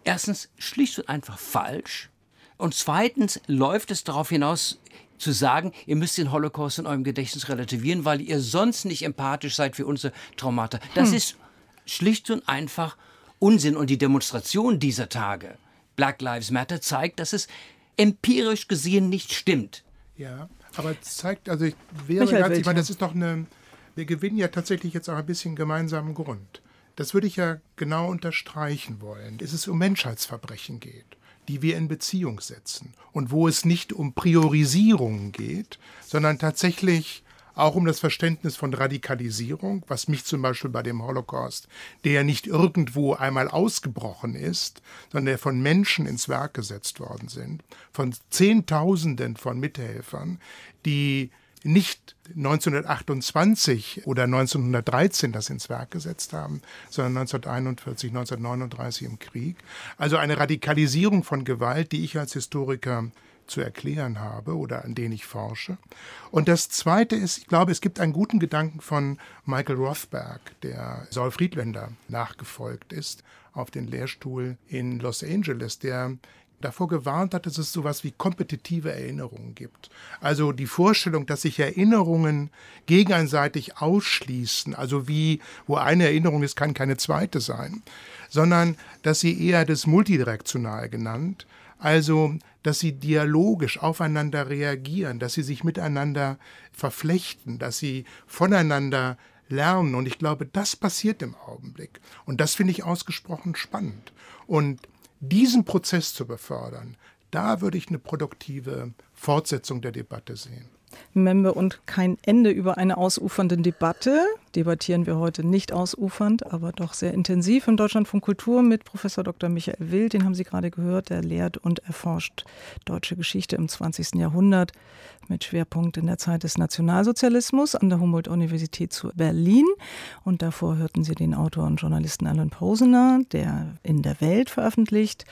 erstens schlicht und einfach falsch. Und zweitens läuft es darauf hinaus, zu sagen, ihr müsst den Holocaust in eurem Gedächtnis relativieren, weil ihr sonst nicht empathisch seid für unsere Traumata. Das hm. ist schlicht und einfach Unsinn. Und die Demonstration dieser Tage, Black Lives Matter, zeigt, dass es empirisch gesehen nicht stimmt. Ja, aber es zeigt, also ich wäre ganz, ich meine, das ist doch eine, wir gewinnen ja tatsächlich jetzt auch ein bisschen gemeinsamen Grund. Das würde ich ja genau unterstreichen wollen. dass Es um Menschheitsverbrechen geht, die wir in Beziehung setzen und wo es nicht um Priorisierungen geht, sondern tatsächlich auch um das Verständnis von Radikalisierung, was mich zum Beispiel bei dem Holocaust, der ja nicht irgendwo einmal ausgebrochen ist, sondern der von Menschen ins Werk gesetzt worden sind, von Zehntausenden von Mithelfern, die nicht 1928 oder 1913 das ins Werk gesetzt haben, sondern 1941, 1939 im Krieg. Also eine Radikalisierung von Gewalt, die ich als Historiker zu erklären habe oder an denen ich forsche. Und das Zweite ist, ich glaube, es gibt einen guten Gedanken von Michael Rothberg, der Saul Friedländer nachgefolgt ist, auf den Lehrstuhl in Los Angeles, der davor gewarnt hat, dass es sowas wie kompetitive Erinnerungen gibt. Also die Vorstellung, dass sich Erinnerungen gegenseitig ausschließen, also wie, wo eine Erinnerung ist, kann keine zweite sein, sondern dass sie eher das multidirektional genannt, Also, dass sie dialogisch aufeinander reagieren, dass sie sich miteinander verflechten, dass sie voneinander lernen. Und ich glaube, das passiert im Augenblick. Und das finde ich ausgesprochen spannend. Und diesen Prozess zu befördern, da würde ich eine produktive Fortsetzung der Debatte sehen. Membe und kein Ende über eine ausufernde Debatte. Debattieren wir heute nicht ausufernd, aber doch sehr intensiv im Deutschlandfunk Kultur mit Professor Dr. Michael Wild. Den haben Sie gerade gehört. Der lehrt und erforscht deutsche Geschichte im 20. Jahrhundert mit Schwerpunkt in der Zeit des Nationalsozialismus an der Humboldt-Universität zu Berlin. Und davor hörten Sie den Autor und Journalisten Alan Posener, der in der Welt veröffentlicht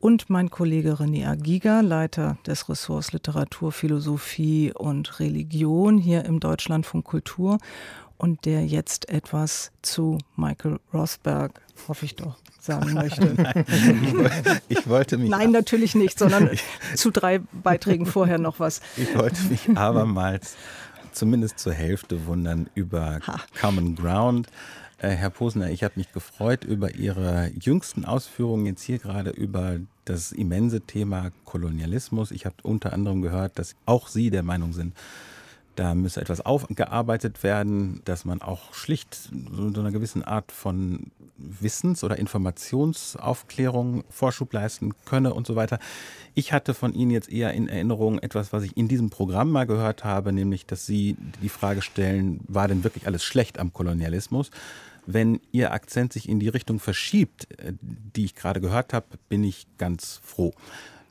und mein Kollege René Agiga, Leiter des Ressorts Literatur, Philosophie und Religion hier im Deutschlandfunk Kultur und der jetzt etwas zu Michael Rosberg, hoffe ich doch, sagen möchte. Nein, ich, ich, wollte mich. Nein, natürlich nicht, sondern zu drei Beiträgen vorher noch was. Ich wollte mich abermals zumindest zur Hälfte wundern über ha. Common Ground. Äh, Herr Posner, ich habe mich gefreut über Ihre jüngsten Ausführungen jetzt hier gerade über das immense Thema Kolonialismus. Ich habe unter anderem gehört, dass auch Sie der Meinung sind, da müsse etwas aufgearbeitet werden, dass man auch schlicht so, so einer gewissen Art von Wissens- oder Informationsaufklärung Vorschub leisten könne und so weiter. Ich hatte von Ihnen jetzt eher in Erinnerung etwas, was ich in diesem Programm mal gehört habe, nämlich, dass Sie die Frage stellen, war denn wirklich alles schlecht am Kolonialismus? Wenn Ihr Akzent sich in die Richtung verschiebt, äh, die ich gerade gehört habe, bin ich ganz froh.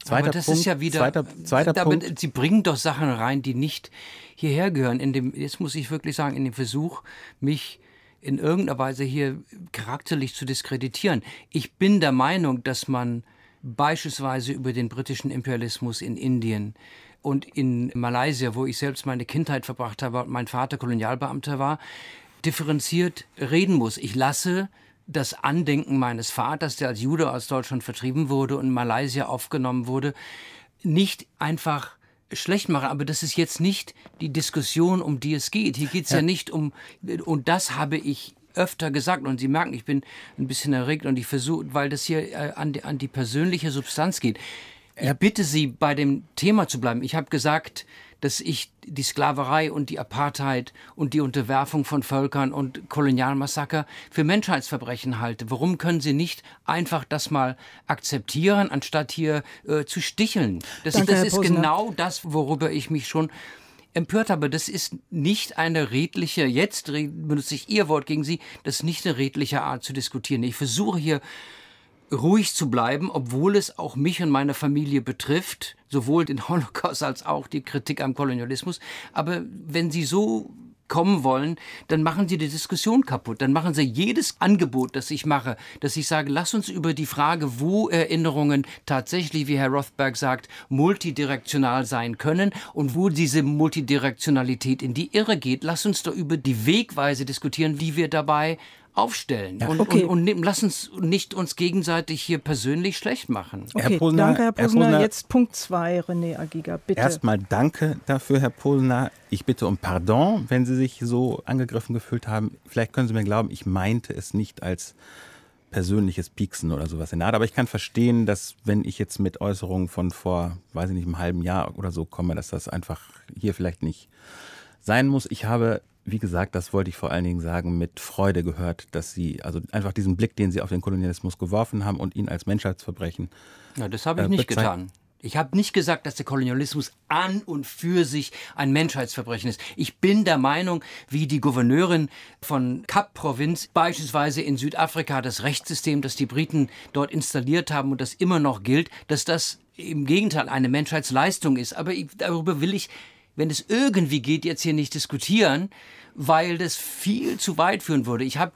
Zweiter Aber das Punkt, ist ja wieder. Zweiter, zweiter Punkt. Sie bringen doch Sachen rein, die nicht hierher gehören. In dem, jetzt muss ich wirklich sagen, in dem Versuch, mich in irgendeiner Weise hier charakterlich zu diskreditieren. Ich bin der Meinung, dass man beispielsweise über den britischen Imperialismus in Indien und in Malaysia, wo ich selbst meine Kindheit verbracht habe und mein Vater Kolonialbeamter war, differenziert reden muss. Ich lasse das Andenken meines Vaters, der als Jude aus Deutschland vertrieben wurde und in Malaysia aufgenommen wurde, nicht einfach schlecht machen. Aber das ist jetzt nicht die Diskussion, um die es geht. Hier geht es ja. ja nicht um, und das habe ich öfter gesagt und Sie merken, ich bin ein bisschen erregt und ich versuche, weil das hier äh, an, die, an die persönliche Substanz geht. Ich bitte Sie, bei dem Thema zu bleiben. Ich habe gesagt, dass ich die Sklaverei und die Apartheid und die Unterwerfung von Völkern und Kolonialmassaker für Menschheitsverbrechen halte. Warum können Sie nicht einfach das mal akzeptieren, anstatt hier äh, zu sticheln? Das, Danke, das ist genau das, worüber ich mich schon empört habe. Das ist nicht eine redliche, jetzt benutze ich Ihr Wort gegen Sie, das ist nicht eine redliche Art zu diskutieren. Ich versuche hier ruhig zu bleiben, obwohl es auch mich und meine Familie betrifft, sowohl den Holocaust als auch die Kritik am Kolonialismus. Aber wenn Sie so kommen wollen, dann machen Sie die Diskussion kaputt. Dann machen Sie jedes Angebot, das ich mache, dass ich sage, lass uns über die Frage, wo Erinnerungen tatsächlich, wie Herr Rothberg sagt, multidirektional sein können und wo diese Multidirektionalität in die Irre geht. Lass uns doch über die Wegweise diskutieren, wie wir dabei aufstellen ja. und, okay. und, und, lass uns nicht uns gegenseitig hier persönlich schlecht machen. Okay, Herr Posner, danke, Herr Posner. Herr Posner. Jetzt Punkt 2, René Agiga, bitte. Erstmal danke dafür, Herr Posner. Ich bitte um Pardon, wenn Sie sich so angegriffen gefühlt haben. Vielleicht können Sie mir glauben, ich meinte es nicht als persönliches Pieksen oder sowas in der Art. Aber ich kann verstehen, dass wenn ich jetzt mit Äußerungen von vor, weiß ich nicht, einem halben Jahr oder so komme, dass das einfach hier vielleicht nicht sein muss. Ich habe wie gesagt, das wollte ich vor allen Dingen sagen, mit Freude gehört, dass Sie, also einfach diesen Blick, den Sie auf den Kolonialismus geworfen haben und ihn als Menschheitsverbrechen. Ja, das habe ich äh, nicht getan. Ich habe nicht gesagt, dass der Kolonialismus an und für sich ein Menschheitsverbrechen ist. Ich bin der Meinung, wie die Gouverneurin von Kap-Provinz beispielsweise in Südafrika das Rechtssystem, das die Briten dort installiert haben und das immer noch gilt, dass das im Gegenteil eine Menschheitsleistung ist. Aber ich, darüber will ich wenn es irgendwie geht, jetzt hier nicht diskutieren, weil das viel zu weit führen würde. Ich habe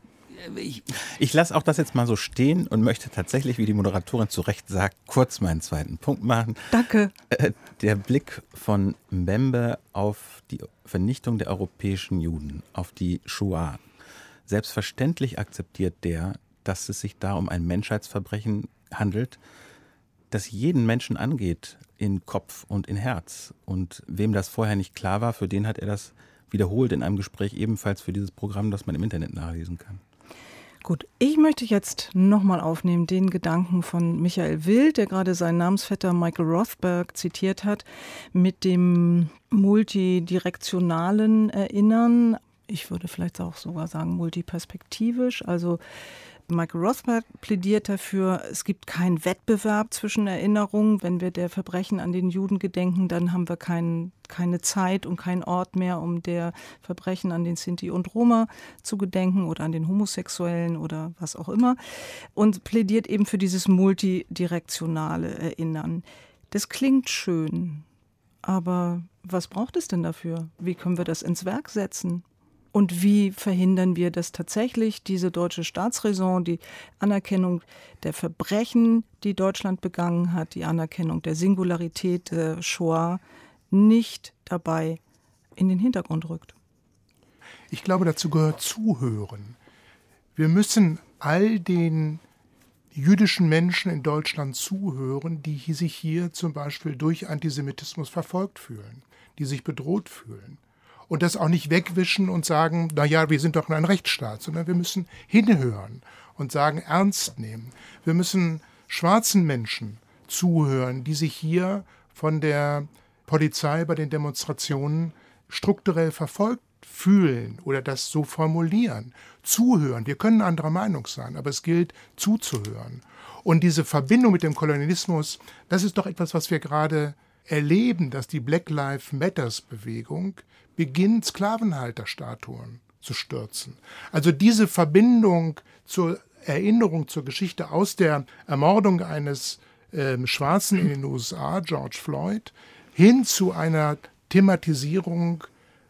äh, ich, ich lasse auch das jetzt mal so stehen und möchte tatsächlich, wie die Moderatorin zu Recht sagt, kurz meinen zweiten Punkt machen. Danke. Äh, der Blick von Mbembe auf die Vernichtung der europäischen Juden, auf die Shoah. Selbstverständlich akzeptiert der, dass es sich da um ein Menschheitsverbrechen handelt, das jeden Menschen angeht, in Kopf und in Herz. Und wem das vorher nicht klar war, für den hat er das wiederholt in einem Gespräch ebenfalls für dieses Programm, das man im Internet nachlesen kann. Gut, ich möchte jetzt nochmal aufnehmen den Gedanken von Michael Wild, der gerade seinen Namensvetter Michael Rothberg zitiert hat, mit dem multidirektionalen Erinnern. Ich würde vielleicht auch sogar sagen multiperspektivisch. Also Michael Rothbard plädiert dafür, es gibt keinen Wettbewerb zwischen Erinnerungen. Wenn wir der Verbrechen an den Juden gedenken, dann haben wir kein, keine Zeit und keinen Ort mehr, um der Verbrechen an den Sinti und Roma zu gedenken oder an den Homosexuellen oder was auch immer. Und plädiert eben für dieses multidirektionale Erinnern. Das klingt schön, aber was braucht es denn dafür? Wie können wir das ins Werk setzen? Und wie verhindern wir, dass tatsächlich diese deutsche Staatsräson, die Anerkennung der Verbrechen, die Deutschland begangen hat, die Anerkennung der Singularität der Shoah, nicht dabei in den Hintergrund rückt? Ich glaube, dazu gehört Zuhören. Wir müssen all den jüdischen Menschen in Deutschland zuhören, die sich hier zum Beispiel durch Antisemitismus verfolgt fühlen, die sich bedroht fühlen und das auch nicht wegwischen und sagen, na ja, wir sind doch in einem Rechtsstaat, sondern wir müssen hinhören und sagen, ernst nehmen. Wir müssen schwarzen Menschen zuhören, die sich hier von der Polizei bei den Demonstrationen strukturell verfolgt fühlen oder das so formulieren. Zuhören. Wir können anderer Meinung sein, aber es gilt zuzuhören. Und diese Verbindung mit dem Kolonialismus, das ist doch etwas, was wir gerade erleben, dass die Black Lives Matters Bewegung beginnt, Sklavenhalterstatuen zu stürzen. Also diese Verbindung zur Erinnerung zur Geschichte aus der Ermordung eines äh, Schwarzen in den USA, George Floyd, hin zu einer Thematisierung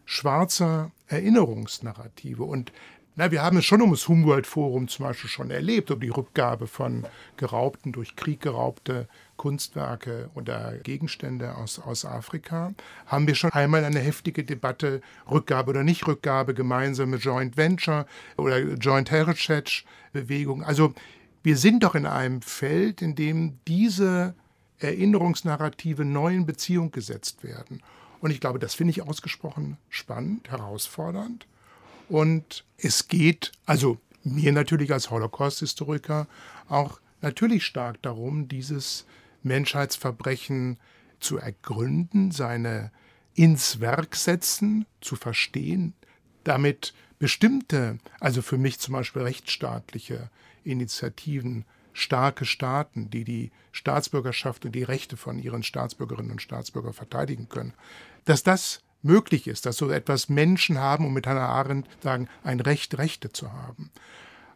schwarzer Erinnerungsnarrative. Und na, wir haben es schon um das Humboldt-Forum zum Beispiel schon erlebt, um die Rückgabe von geraubten, durch Krieg geraubte Kunstwerke oder Gegenstände aus, aus Afrika. Haben wir schon einmal eine heftige Debatte, Rückgabe oder Nicht-Rückgabe, gemeinsame Joint Venture oder Joint Heritage Bewegung. Also wir sind doch in einem Feld, in dem diese Erinnerungsnarrative neu in Beziehung gesetzt werden. Und ich glaube, das finde ich ausgesprochen spannend, herausfordernd. Und es geht, also mir natürlich als Holocaust-Historiker, auch natürlich stark darum, dieses Menschheitsverbrechen zu ergründen, seine ins Werk setzen, zu verstehen, damit bestimmte, also für mich zum Beispiel rechtsstaatliche Initiativen, starke Staaten, die die Staatsbürgerschaft und die Rechte von ihren Staatsbürgerinnen und Staatsbürgern verteidigen können, dass das möglich ist, dass so etwas Menschen haben, um mit Hannah Arendt sagen, ein Recht, Rechte zu haben.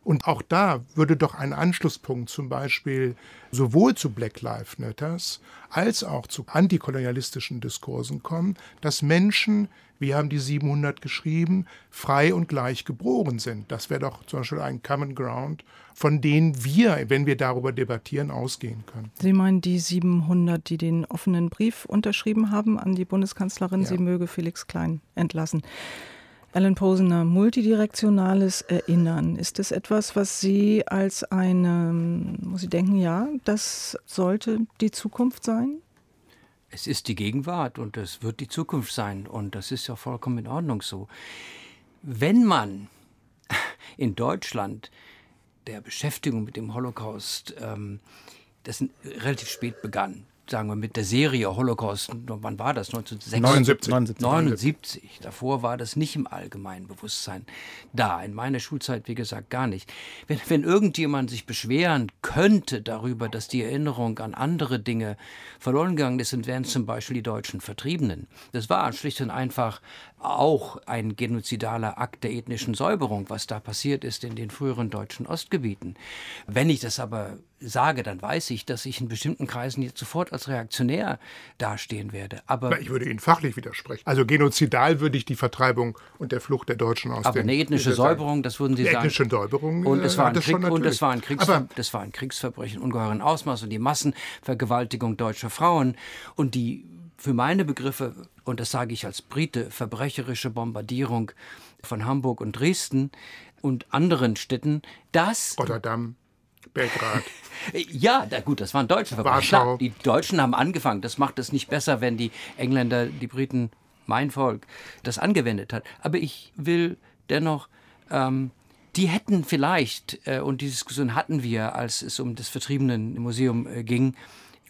Und auch da würde doch ein Anschlusspunkt zum Beispiel sowohl zu Black Lives Matters als auch zu antikolonialistischen Diskursen kommen, dass Menschen, wir haben die 700 geschrieben, frei und gleich geboren sind. Das wäre doch zum Beispiel ein Common Ground, von denen wir, wenn wir darüber debattieren, ausgehen können. Sie meinen die 700, die den offenen Brief unterschrieben haben an die Bundeskanzlerin, ja. sie möge Felix Klein entlassen. Alan Posener, multidirektionales Erinnern. Ist das etwas, was Sie als eine, muss Sie denken, ja, das sollte die Zukunft sein? Es ist die Gegenwart und es wird die Zukunft sein und das ist ja vollkommen in Ordnung so. Wenn man in Deutschland der Beschäftigung mit dem Holocaust, ähm, das relativ spät begann, sagen wir, mit der Serie Holocaust, wann war das? 1979. 79. 79. Davor war das nicht im allgemeinen Bewusstsein da. In meiner Schulzeit, wie gesagt, gar nicht. Wenn, wenn irgendjemand sich beschweren könnte darüber, dass die Erinnerung an andere Dinge verloren gegangen ist, dann wären es zum Beispiel die deutschen Vertriebenen. Das war schlicht und einfach auch ein genozidaler Akt der ethnischen Säuberung, was da passiert ist in den früheren deutschen Ostgebieten. Wenn ich das aber sage, dann weiß ich, dass ich in bestimmten Kreisen jetzt sofort als reaktionär dastehen werde. Aber ich würde Ihnen fachlich widersprechen. Also genozidal würde ich die Vertreibung und der Flucht der Deutschen aus Aber eine ethnische Säuberung, das würden Sie sagen. Ethnische Säuberung. Und es war ein, Krieg, und es war ein, Kriegsver das war ein Kriegsverbrechen ungeheuren Ausmaß und die Massenvergewaltigung deutscher Frauen und die für meine Begriffe, und das sage ich als Brite, verbrecherische Bombardierung von Hamburg und Dresden und anderen Städten, das. Rotterdam. Belgrad. ja, da, gut, das waren deutsche Verbrechen. Klar, die Deutschen haben angefangen. Das macht es nicht besser, wenn die Engländer, die Briten, mein Volk, das angewendet hat. Aber ich will dennoch ähm, die hätten vielleicht, äh, und die Diskussion hatten wir, als es um das Vertriebenenmuseum äh, ging,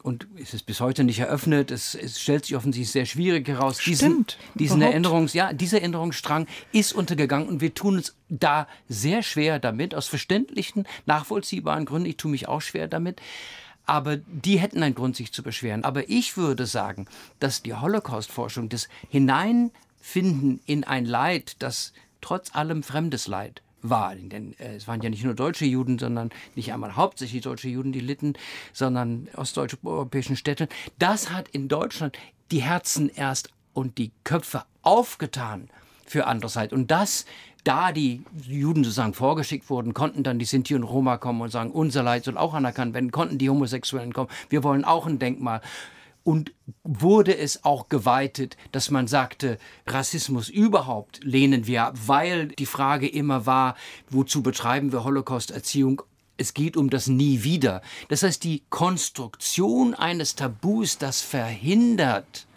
und es ist bis heute nicht eröffnet. Es, es stellt sich offensichtlich sehr schwierig heraus. Diesen, Stimmt, diesen Erinnerungs, ja, dieser Erinnerungsstrang ist untergegangen und wir tun uns da sehr schwer damit, aus verständlichen, nachvollziehbaren Gründen. Ich tue mich auch schwer damit. Aber die hätten einen Grund, sich zu beschweren. Aber ich würde sagen, dass die Holocaust-Forschung, das Hineinfinden in ein Leid, das trotz allem fremdes Leid war. Denn äh, es waren ja nicht nur deutsche Juden, sondern nicht einmal hauptsächlich deutsche Juden, die litten, sondern ostdeutsche europäischen Städte. Das hat in Deutschland die Herzen erst und die Köpfe aufgetan für andere Seite. Und das da die Juden sozusagen vorgeschickt wurden, konnten dann die Sinti und Roma kommen und sagen, unser Leid soll auch anerkannt werden, konnten die Homosexuellen kommen, wir wollen auch ein Denkmal und wurde es auch geweitet, dass man sagte, Rassismus überhaupt lehnen wir ab, weil die Frage immer war, wozu betreiben wir Holocaust-Erziehung? Es geht um das Nie wieder. Das heißt, die Konstruktion eines Tabus, das verhindert,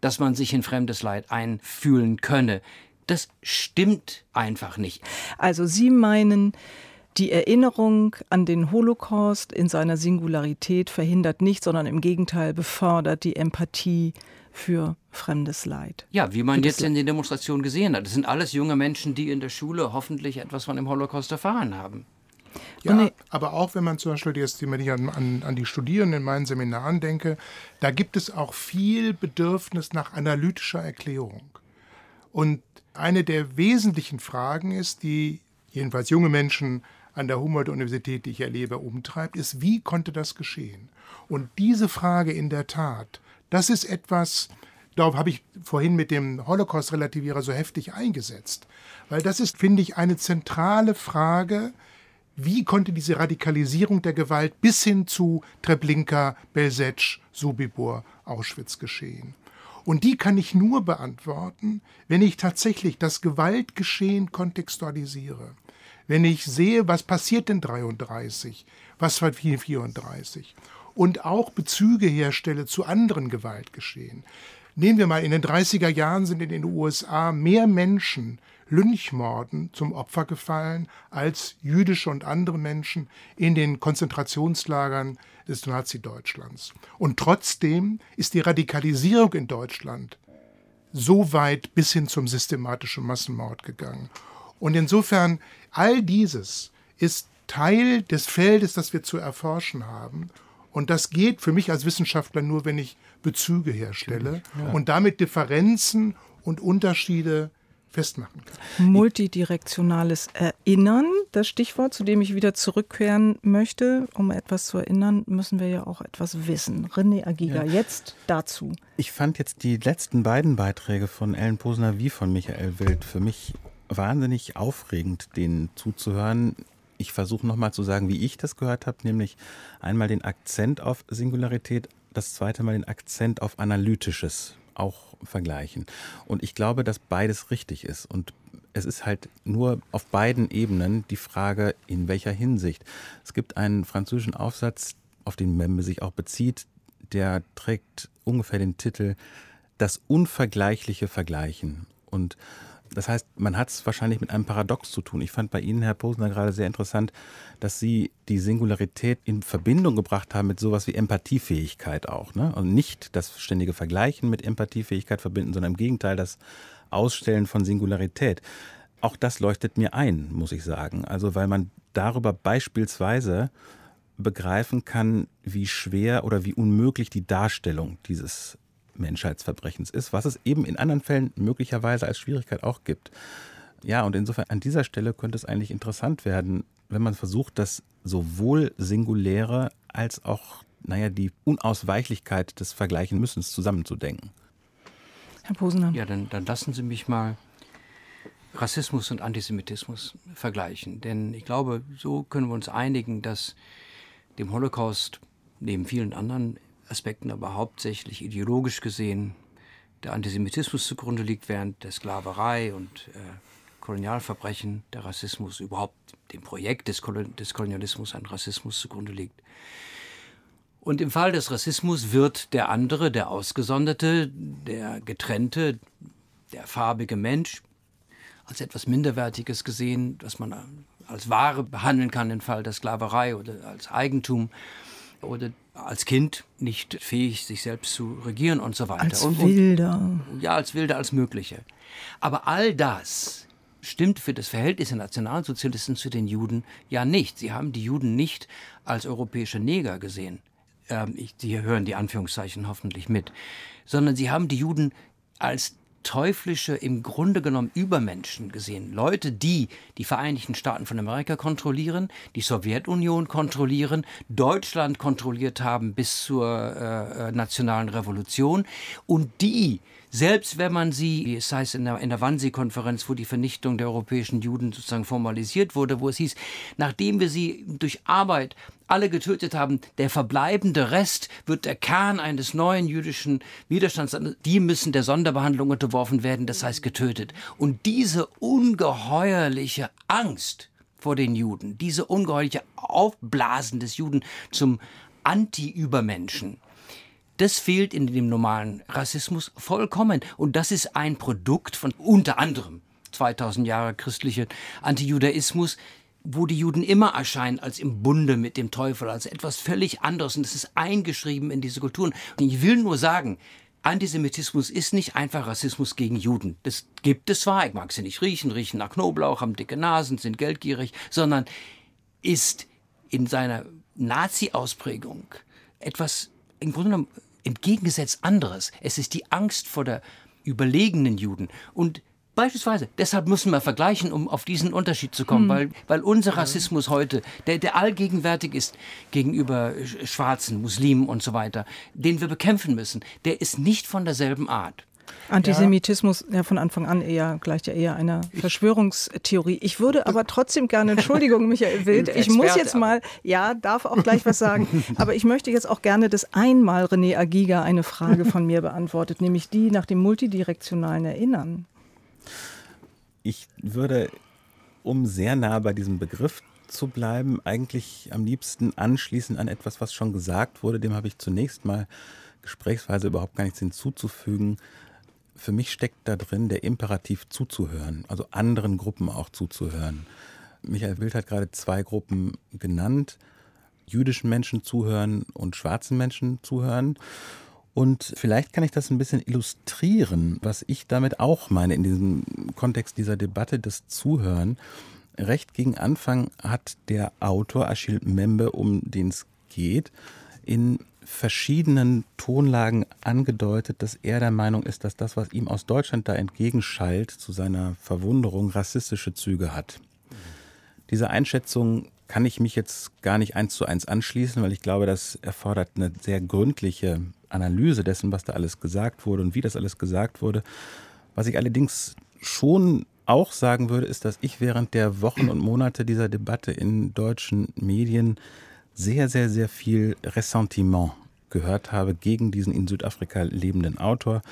dass man sich in fremdes Leid einfühlen könne, das stimmt einfach nicht. Also Sie meinen, die Erinnerung an den Holocaust in seiner Singularität verhindert nicht, sondern im Gegenteil befördert die Empathie für fremdes Leid. Ja, wie man jetzt in den Demonstrationen gesehen hat. Das sind alles junge Menschen, die in der Schule hoffentlich etwas von dem Holocaust erfahren haben. Ja, aber auch wenn man zum Beispiel jetzt, wenn ich an, an, an, die Studierenden in meinen Seminaren denke, da gibt es auch viel Bedürfnis nach analytischer Erklärung. Und eine der wesentlichen Fragen ist, die jedenfalls junge Menschen an der Humboldt-Universität, die ich erlebe, umtreibt, ist, wie konnte das geschehen? Und diese Frage in der Tat, das ist etwas, darauf habe ich vorhin mit dem Holocaust-Relativierer so heftig eingesetzt, weil das ist, finde ich, eine zentrale Frage, wie konnte diese Radikalisierung der Gewalt bis hin zu Treblinka, Belzec, Sobibor, Auschwitz geschehen? Und die kann ich nur beantworten, wenn ich tatsächlich das Gewaltgeschehen kontextualisiere wenn ich sehe, was passiert in 33, was war 34 und auch Bezüge herstelle zu anderen Gewaltgeschehen. Nehmen wir mal, in den 30er Jahren sind in den USA mehr Menschen Lynchmorden zum Opfer gefallen als jüdische und andere Menschen in den Konzentrationslagern des Nazi-Deutschlands. Und trotzdem ist die Radikalisierung in Deutschland so weit bis hin zum systematischen Massenmord gegangen. Und insofern, all dieses ist Teil des Feldes, das wir zu erforschen haben. Und das geht für mich als Wissenschaftler nur, wenn ich Bezüge herstelle ja. und damit Differenzen und Unterschiede festmachen kann. Multidirektionales Erinnern, das Stichwort, zu dem ich wieder zurückkehren möchte. Um etwas zu erinnern, müssen wir ja auch etwas wissen. René Agiga, ja. jetzt dazu. Ich fand jetzt die letzten beiden Beiträge von Ellen Posner wie von Michael Wild für mich wahnsinnig aufregend, denen zuzuhören. Ich versuche nochmal zu sagen, wie ich das gehört habe, nämlich einmal den Akzent auf Singularität, das zweite Mal den Akzent auf Analytisches auch vergleichen. Und ich glaube, dass beides richtig ist. Und es ist halt nur auf beiden Ebenen die Frage, in welcher Hinsicht. Es gibt einen französischen Aufsatz, auf den Membe sich auch bezieht, der trägt ungefähr den Titel Das unvergleichliche Vergleichen. Und das heißt, man hat es wahrscheinlich mit einem Paradox zu tun. Ich fand bei Ihnen, Herr Posner, gerade sehr interessant, dass Sie die Singularität in Verbindung gebracht haben mit sowas wie Empathiefähigkeit auch. Ne? Und nicht das ständige Vergleichen mit Empathiefähigkeit verbinden, sondern im Gegenteil das Ausstellen von Singularität. Auch das leuchtet mir ein, muss ich sagen. Also weil man darüber beispielsweise begreifen kann, wie schwer oder wie unmöglich die Darstellung dieses Menschheitsverbrechens ist, was es eben in anderen Fällen möglicherweise als Schwierigkeit auch gibt. Ja, und insofern an dieser Stelle könnte es eigentlich interessant werden, wenn man versucht, das sowohl Singuläre als auch, naja, die Unausweichlichkeit des Vergleichen Müssens zusammenzudenken. Herr Posener. Ja, dann, dann lassen Sie mich mal Rassismus und Antisemitismus vergleichen. Denn ich glaube, so können wir uns einigen, dass dem Holocaust neben vielen anderen Aspekten, aber hauptsächlich ideologisch gesehen der Antisemitismus zugrunde liegt, während der Sklaverei und äh, Kolonialverbrechen, der Rassismus, überhaupt dem Projekt des, Kolon des Kolonialismus ein Rassismus zugrunde liegt. Und im Fall des Rassismus wird der andere, der Ausgesonderte, der Getrennte, der farbige Mensch als etwas Minderwertiges gesehen, das man als Ware behandeln kann im Fall der Sklaverei oder als Eigentum oder als Kind nicht fähig, sich selbst zu regieren und so weiter. Als und, Wilder. Und, ja, als Wilder, als Mögliche. Aber all das stimmt für das Verhältnis der Nationalsozialisten zu den Juden ja nicht. Sie haben die Juden nicht als europäische Neger gesehen. Ähm, ich, Sie hören die Anführungszeichen hoffentlich mit. Sondern sie haben die Juden als teuflische, im Grunde genommen Übermenschen gesehen. Leute, die die Vereinigten Staaten von Amerika kontrollieren, die Sowjetunion kontrollieren, Deutschland kontrolliert haben bis zur äh, äh nationalen Revolution und die selbst wenn man sie, es heißt in der, in der Wannsee-Konferenz, wo die Vernichtung der europäischen Juden sozusagen formalisiert wurde, wo es hieß, nachdem wir sie durch Arbeit alle getötet haben, der verbleibende Rest wird der Kern eines neuen jüdischen Widerstands, die müssen der Sonderbehandlung unterworfen werden, das heißt getötet. Und diese ungeheuerliche Angst vor den Juden, diese ungeheuerliche Aufblasen des Juden zum Anti-Übermenschen, das fehlt in dem normalen Rassismus vollkommen. Und das ist ein Produkt von unter anderem 2000 Jahre christlichen Antijudaismus, wo die Juden immer erscheinen als im Bunde mit dem Teufel, als etwas völlig anderes. Und das ist eingeschrieben in diese Kulturen. Und ich will nur sagen, Antisemitismus ist nicht einfach Rassismus gegen Juden. Das gibt es zwar, ich mag sie nicht riechen, riechen nach Knoblauch, haben dicke Nasen, sind geldgierig, sondern ist in seiner Nazi-Ausprägung etwas im Grunde genommen entgegengesetzt anderes. Es ist die Angst vor der überlegenen Juden. Und Beispielsweise, deshalb müssen wir vergleichen, um auf diesen Unterschied zu kommen, hm. weil, weil unser Rassismus heute, der, der allgegenwärtig ist gegenüber Schwarzen, Muslimen und so weiter, den wir bekämpfen müssen, der ist nicht von derselben Art. Antisemitismus ja von Anfang an eher gleicht ja eher einer Verschwörungstheorie. Ich würde aber trotzdem gerne, Entschuldigung, Michael Wild, ich muss jetzt mal, ja, darf auch gleich was sagen, aber ich möchte jetzt auch gerne, dass einmal René Agiga eine Frage von mir beantwortet, nämlich die nach dem multidirektionalen Erinnern. Ich würde, um sehr nah bei diesem Begriff zu bleiben, eigentlich am liebsten anschließen an etwas, was schon gesagt wurde. Dem habe ich zunächst mal gesprächsweise überhaupt gar nichts hinzuzufügen für mich steckt da drin der Imperativ zuzuhören, also anderen Gruppen auch zuzuhören. Michael Wild hat gerade zwei Gruppen genannt, jüdischen Menschen zuhören und schwarzen Menschen zuhören. Und vielleicht kann ich das ein bisschen illustrieren, was ich damit auch meine in diesem Kontext dieser Debatte, das Zuhören. Recht gegen Anfang hat der Autor Achille Membe, um den es geht, in verschiedenen Tonlagen angedeutet, dass er der Meinung ist, dass das, was ihm aus Deutschland da entgegenschallt, zu seiner Verwunderung rassistische Züge hat. Diese Einschätzung kann ich mich jetzt gar nicht eins zu eins anschließen, weil ich glaube, das erfordert eine sehr gründliche Analyse dessen, was da alles gesagt wurde und wie das alles gesagt wurde. Was ich allerdings schon auch sagen würde, ist, dass ich während der Wochen und Monate dieser Debatte in deutschen Medien sehr, sehr, sehr viel Ressentiment gehört habe gegen diesen in Südafrika lebenden Autor.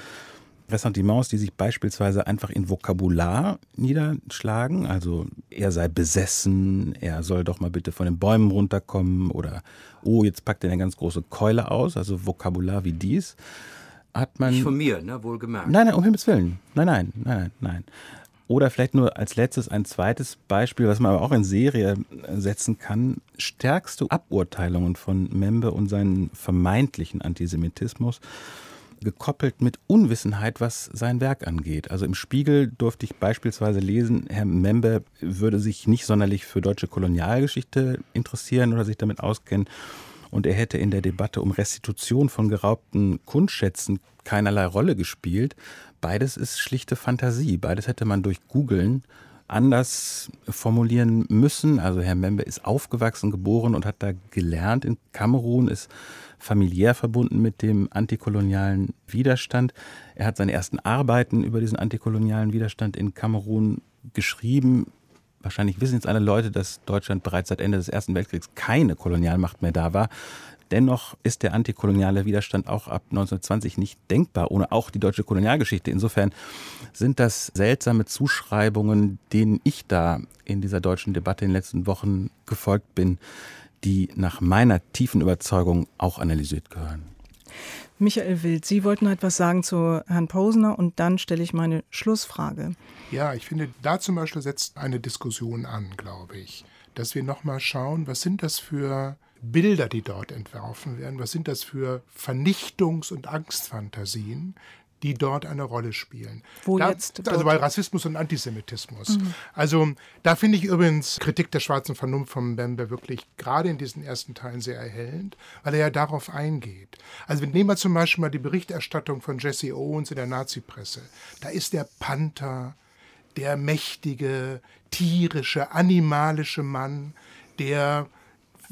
Ressentiments, die sich beispielsweise einfach in Vokabular niederschlagen. Also er sei besessen, er soll doch mal bitte von den Bäumen runterkommen oder oh, jetzt packt er eine ganz große Keule aus. Also Vokabular wie dies hat man. Nicht von mir, ne, wohlgemerkt. Nein, nein, um Himmels Willen. Nein, nein, nein, nein, nein. Oder vielleicht nur als letztes ein zweites Beispiel, was man aber auch in Serie setzen kann. Stärkste Aburteilungen von Membe und seinen vermeintlichen Antisemitismus gekoppelt mit Unwissenheit, was sein Werk angeht. Also im Spiegel durfte ich beispielsweise lesen, Herr Membe würde sich nicht sonderlich für deutsche Kolonialgeschichte interessieren oder sich damit auskennen. Und er hätte in der Debatte um Restitution von geraubten Kunstschätzen keinerlei Rolle gespielt, Beides ist schlichte Fantasie. Beides hätte man durch Googlen anders formulieren müssen. Also Herr Membe ist aufgewachsen, geboren und hat da gelernt in Kamerun, ist familiär verbunden mit dem antikolonialen Widerstand. Er hat seine ersten Arbeiten über diesen antikolonialen Widerstand in Kamerun geschrieben. Wahrscheinlich wissen jetzt alle Leute, dass Deutschland bereits seit Ende des Ersten Weltkriegs keine Kolonialmacht mehr da war. Dennoch ist der antikoloniale Widerstand auch ab 1920 nicht denkbar, ohne auch die deutsche Kolonialgeschichte. Insofern sind das seltsame Zuschreibungen, denen ich da in dieser deutschen Debatte in den letzten Wochen gefolgt bin, die nach meiner tiefen Überzeugung auch analysiert gehören. Michael Wild, Sie wollten noch etwas sagen zu Herrn Posner und dann stelle ich meine Schlussfrage. Ja, ich finde, da zum Beispiel setzt eine Diskussion an, glaube ich, dass wir nochmal schauen, was sind das für Bilder, die dort entworfen werden, was sind das für Vernichtungs- und Angstfantasien, die dort eine Rolle spielen. Wo da, jetzt? Also bei Rassismus und Antisemitismus. Mhm. Also da finde ich übrigens Kritik der schwarzen Vernunft von Bembe wirklich gerade in diesen ersten Teilen sehr erhellend, weil er ja darauf eingeht. Also nehmen wir zum Beispiel mal die Berichterstattung von Jesse Owens in der Nazi-Presse. Da ist der Panther, der mächtige, tierische, animalische Mann, der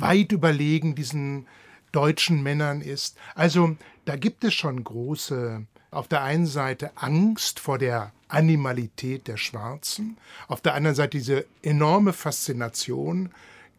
weit überlegen diesen deutschen Männern ist. Also da gibt es schon große auf der einen Seite Angst vor der Animalität der Schwarzen, auf der anderen Seite diese enorme Faszination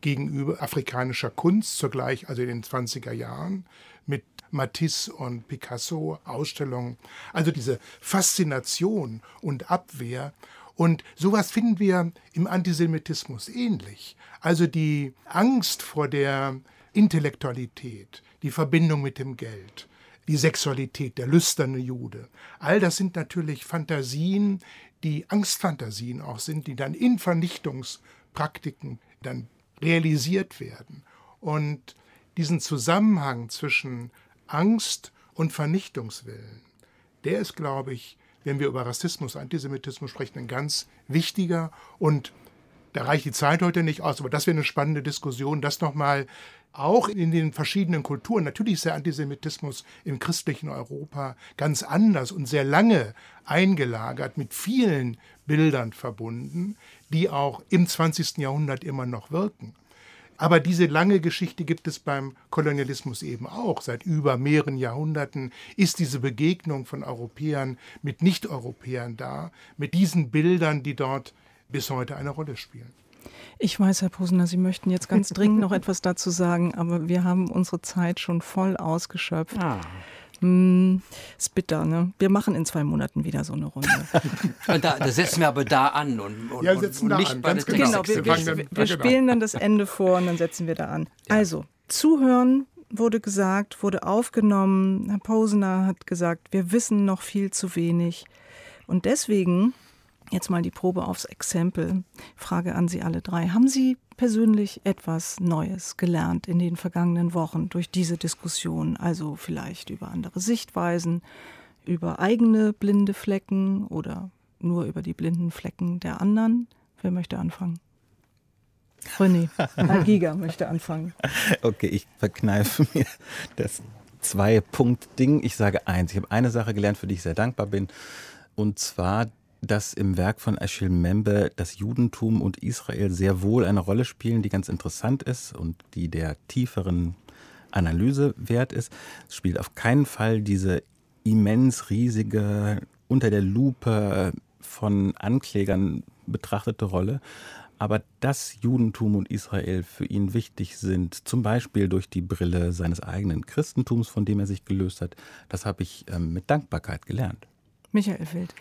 gegenüber afrikanischer Kunst, zugleich also in den 20er Jahren mit Matisse und Picasso Ausstellungen. Also diese Faszination und Abwehr. Und sowas finden wir im Antisemitismus ähnlich. Also die Angst vor der Intellektualität, die Verbindung mit dem Geld, die Sexualität, der lüsterne Jude. All das sind natürlich Fantasien, die Angstfantasien auch sind, die dann in Vernichtungspraktiken dann realisiert werden. Und diesen Zusammenhang zwischen Angst und Vernichtungswillen, der ist, glaube ich, wenn wir über Rassismus, Antisemitismus sprechen, ein ganz wichtiger und da reicht die Zeit heute nicht aus, aber das wäre eine spannende Diskussion, das nochmal auch in den verschiedenen Kulturen. Natürlich ist der Antisemitismus im christlichen Europa ganz anders und sehr lange eingelagert, mit vielen Bildern verbunden, die auch im 20. Jahrhundert immer noch wirken. Aber diese lange Geschichte gibt es beim Kolonialismus eben auch. Seit über mehreren Jahrhunderten ist diese Begegnung von Europäern mit Nicht-Europäern da, mit diesen Bildern, die dort bis heute eine Rolle spielen. Ich weiß, Herr Posner, Sie möchten jetzt ganz dringend noch etwas dazu sagen, aber wir haben unsere Zeit schon voll ausgeschöpft. Ah. Hm, ist bitter, ne? Wir machen in zwei Monaten wieder so eine Runde. da, da setzen wir aber da an und, und, ja, setzen und, und nicht an, bei der Genau, wir, wir, wir, wir spielen dann das Ende vor und dann setzen wir da an. Ja. Also, zuhören wurde gesagt, wurde aufgenommen. Herr Posner hat gesagt, wir wissen noch viel zu wenig. Und deswegen Jetzt mal die Probe aufs Exempel. Frage an Sie alle drei. Haben Sie persönlich etwas Neues gelernt in den vergangenen Wochen durch diese Diskussion? Also vielleicht über andere Sichtweisen, über eigene blinde Flecken oder nur über die blinden Flecken der anderen? Wer möchte anfangen? René, Herr Giga möchte anfangen. Okay, ich verkneife mir das Zwei-Punkt-Ding. Ich sage eins. Ich habe eine Sache gelernt, für die ich sehr dankbar bin. Und zwar dass im Werk von Achille Membe das Judentum und Israel sehr wohl eine Rolle spielen, die ganz interessant ist und die der tieferen Analyse wert ist. Es spielt auf keinen Fall diese immens riesige, unter der Lupe von Anklägern betrachtete Rolle. Aber dass Judentum und Israel für ihn wichtig sind, zum Beispiel durch die Brille seines eigenen Christentums, von dem er sich gelöst hat, das habe ich ähm, mit Dankbarkeit gelernt. Michael Wild.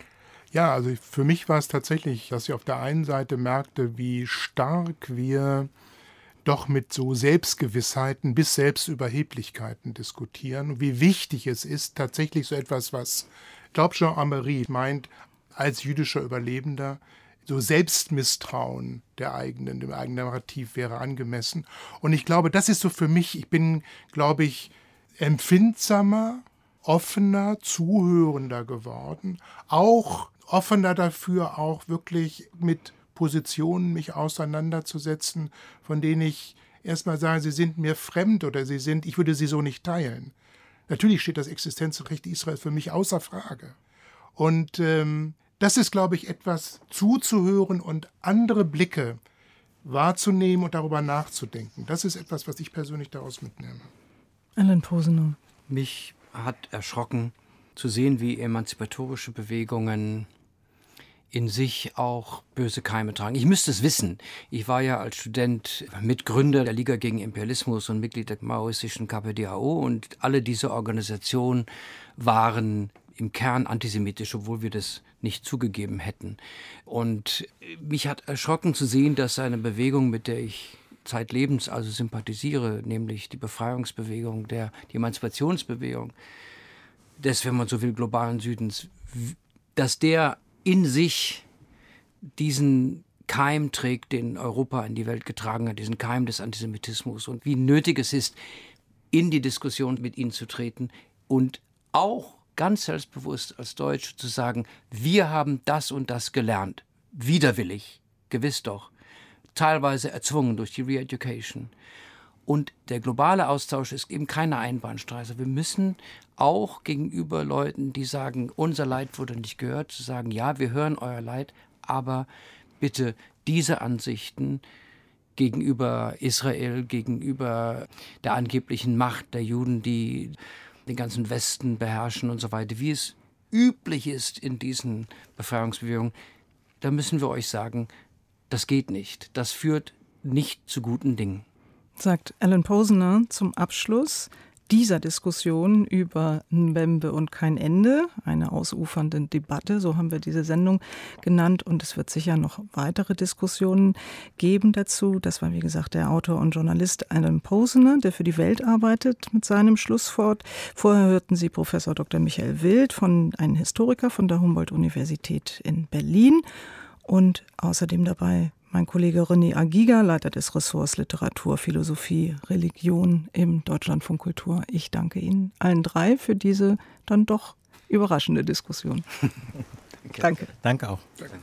Ja, also für mich war es tatsächlich, dass ich auf der einen Seite merkte, wie stark wir doch mit so Selbstgewissheiten bis Selbstüberheblichkeiten diskutieren und wie wichtig es ist, tatsächlich so etwas, was, ich glaube, Jean Amery meint, als jüdischer Überlebender, so Selbstmisstrauen der eigenen, dem eigenen Narrativ wäre angemessen. Und ich glaube, das ist so für mich, ich bin, glaube ich, empfindsamer, offener, zuhörender geworden, auch offener dafür, auch wirklich mit Positionen mich auseinanderzusetzen, von denen ich erstmal sage, sie sind mir fremd oder sie sind, ich würde sie so nicht teilen. Natürlich steht das Existenzrecht Israels für mich außer Frage. Und ähm, das ist, glaube ich, etwas zuzuhören und andere Blicke wahrzunehmen und darüber nachzudenken. Das ist etwas, was ich persönlich daraus mitnehme. Alan Posener. Mich hat erschrocken zu sehen, wie emanzipatorische Bewegungen in sich auch böse Keime tragen. Ich müsste es wissen. Ich war ja als Student Mitgründer der Liga gegen Imperialismus und Mitglied der maoistischen KPDAO und alle diese Organisationen waren im Kern antisemitisch, obwohl wir das nicht zugegeben hätten. Und mich hat erschrocken zu sehen, dass eine Bewegung, mit der ich zeitlebens also sympathisiere, nämlich die Befreiungsbewegung, der, die Emanzipationsbewegung des, wenn man so will, globalen Südens, dass der in sich diesen Keim trägt, den Europa in die Welt getragen hat, diesen Keim des Antisemitismus und wie nötig es ist, in die Diskussion mit ihnen zu treten und auch ganz selbstbewusst als Deutsche zu sagen, wir haben das und das gelernt, widerwillig, gewiss doch, teilweise erzwungen durch die Re-Education. Und der globale Austausch ist eben keine Einbahnstraße. Wir müssen auch gegenüber Leuten, die sagen, unser Leid wurde nicht gehört, zu sagen, ja, wir hören euer Leid, aber bitte diese Ansichten gegenüber Israel, gegenüber der angeblichen Macht der Juden, die den ganzen Westen beherrschen und so weiter, wie es üblich ist in diesen Befreiungsbewegungen, da müssen wir euch sagen, das geht nicht. Das führt nicht zu guten Dingen sagt Alan Posner zum Abschluss dieser Diskussion über Mbembe und kein Ende, eine ausufernde Debatte, so haben wir diese Sendung genannt und es wird sicher noch weitere Diskussionen geben dazu. Das war wie gesagt der Autor und Journalist Alan Posner, der für die Welt arbeitet mit seinem Schlusswort. Vorher hörten Sie Professor Dr. Michael Wild von einem Historiker von der Humboldt-Universität in Berlin und außerdem dabei mein Kollege René Agiga, Leiter des Ressorts Literatur, Philosophie, Religion im Deutschlandfunk Kultur. Ich danke Ihnen allen drei für diese dann doch überraschende Diskussion. danke. Danke auch. Danke.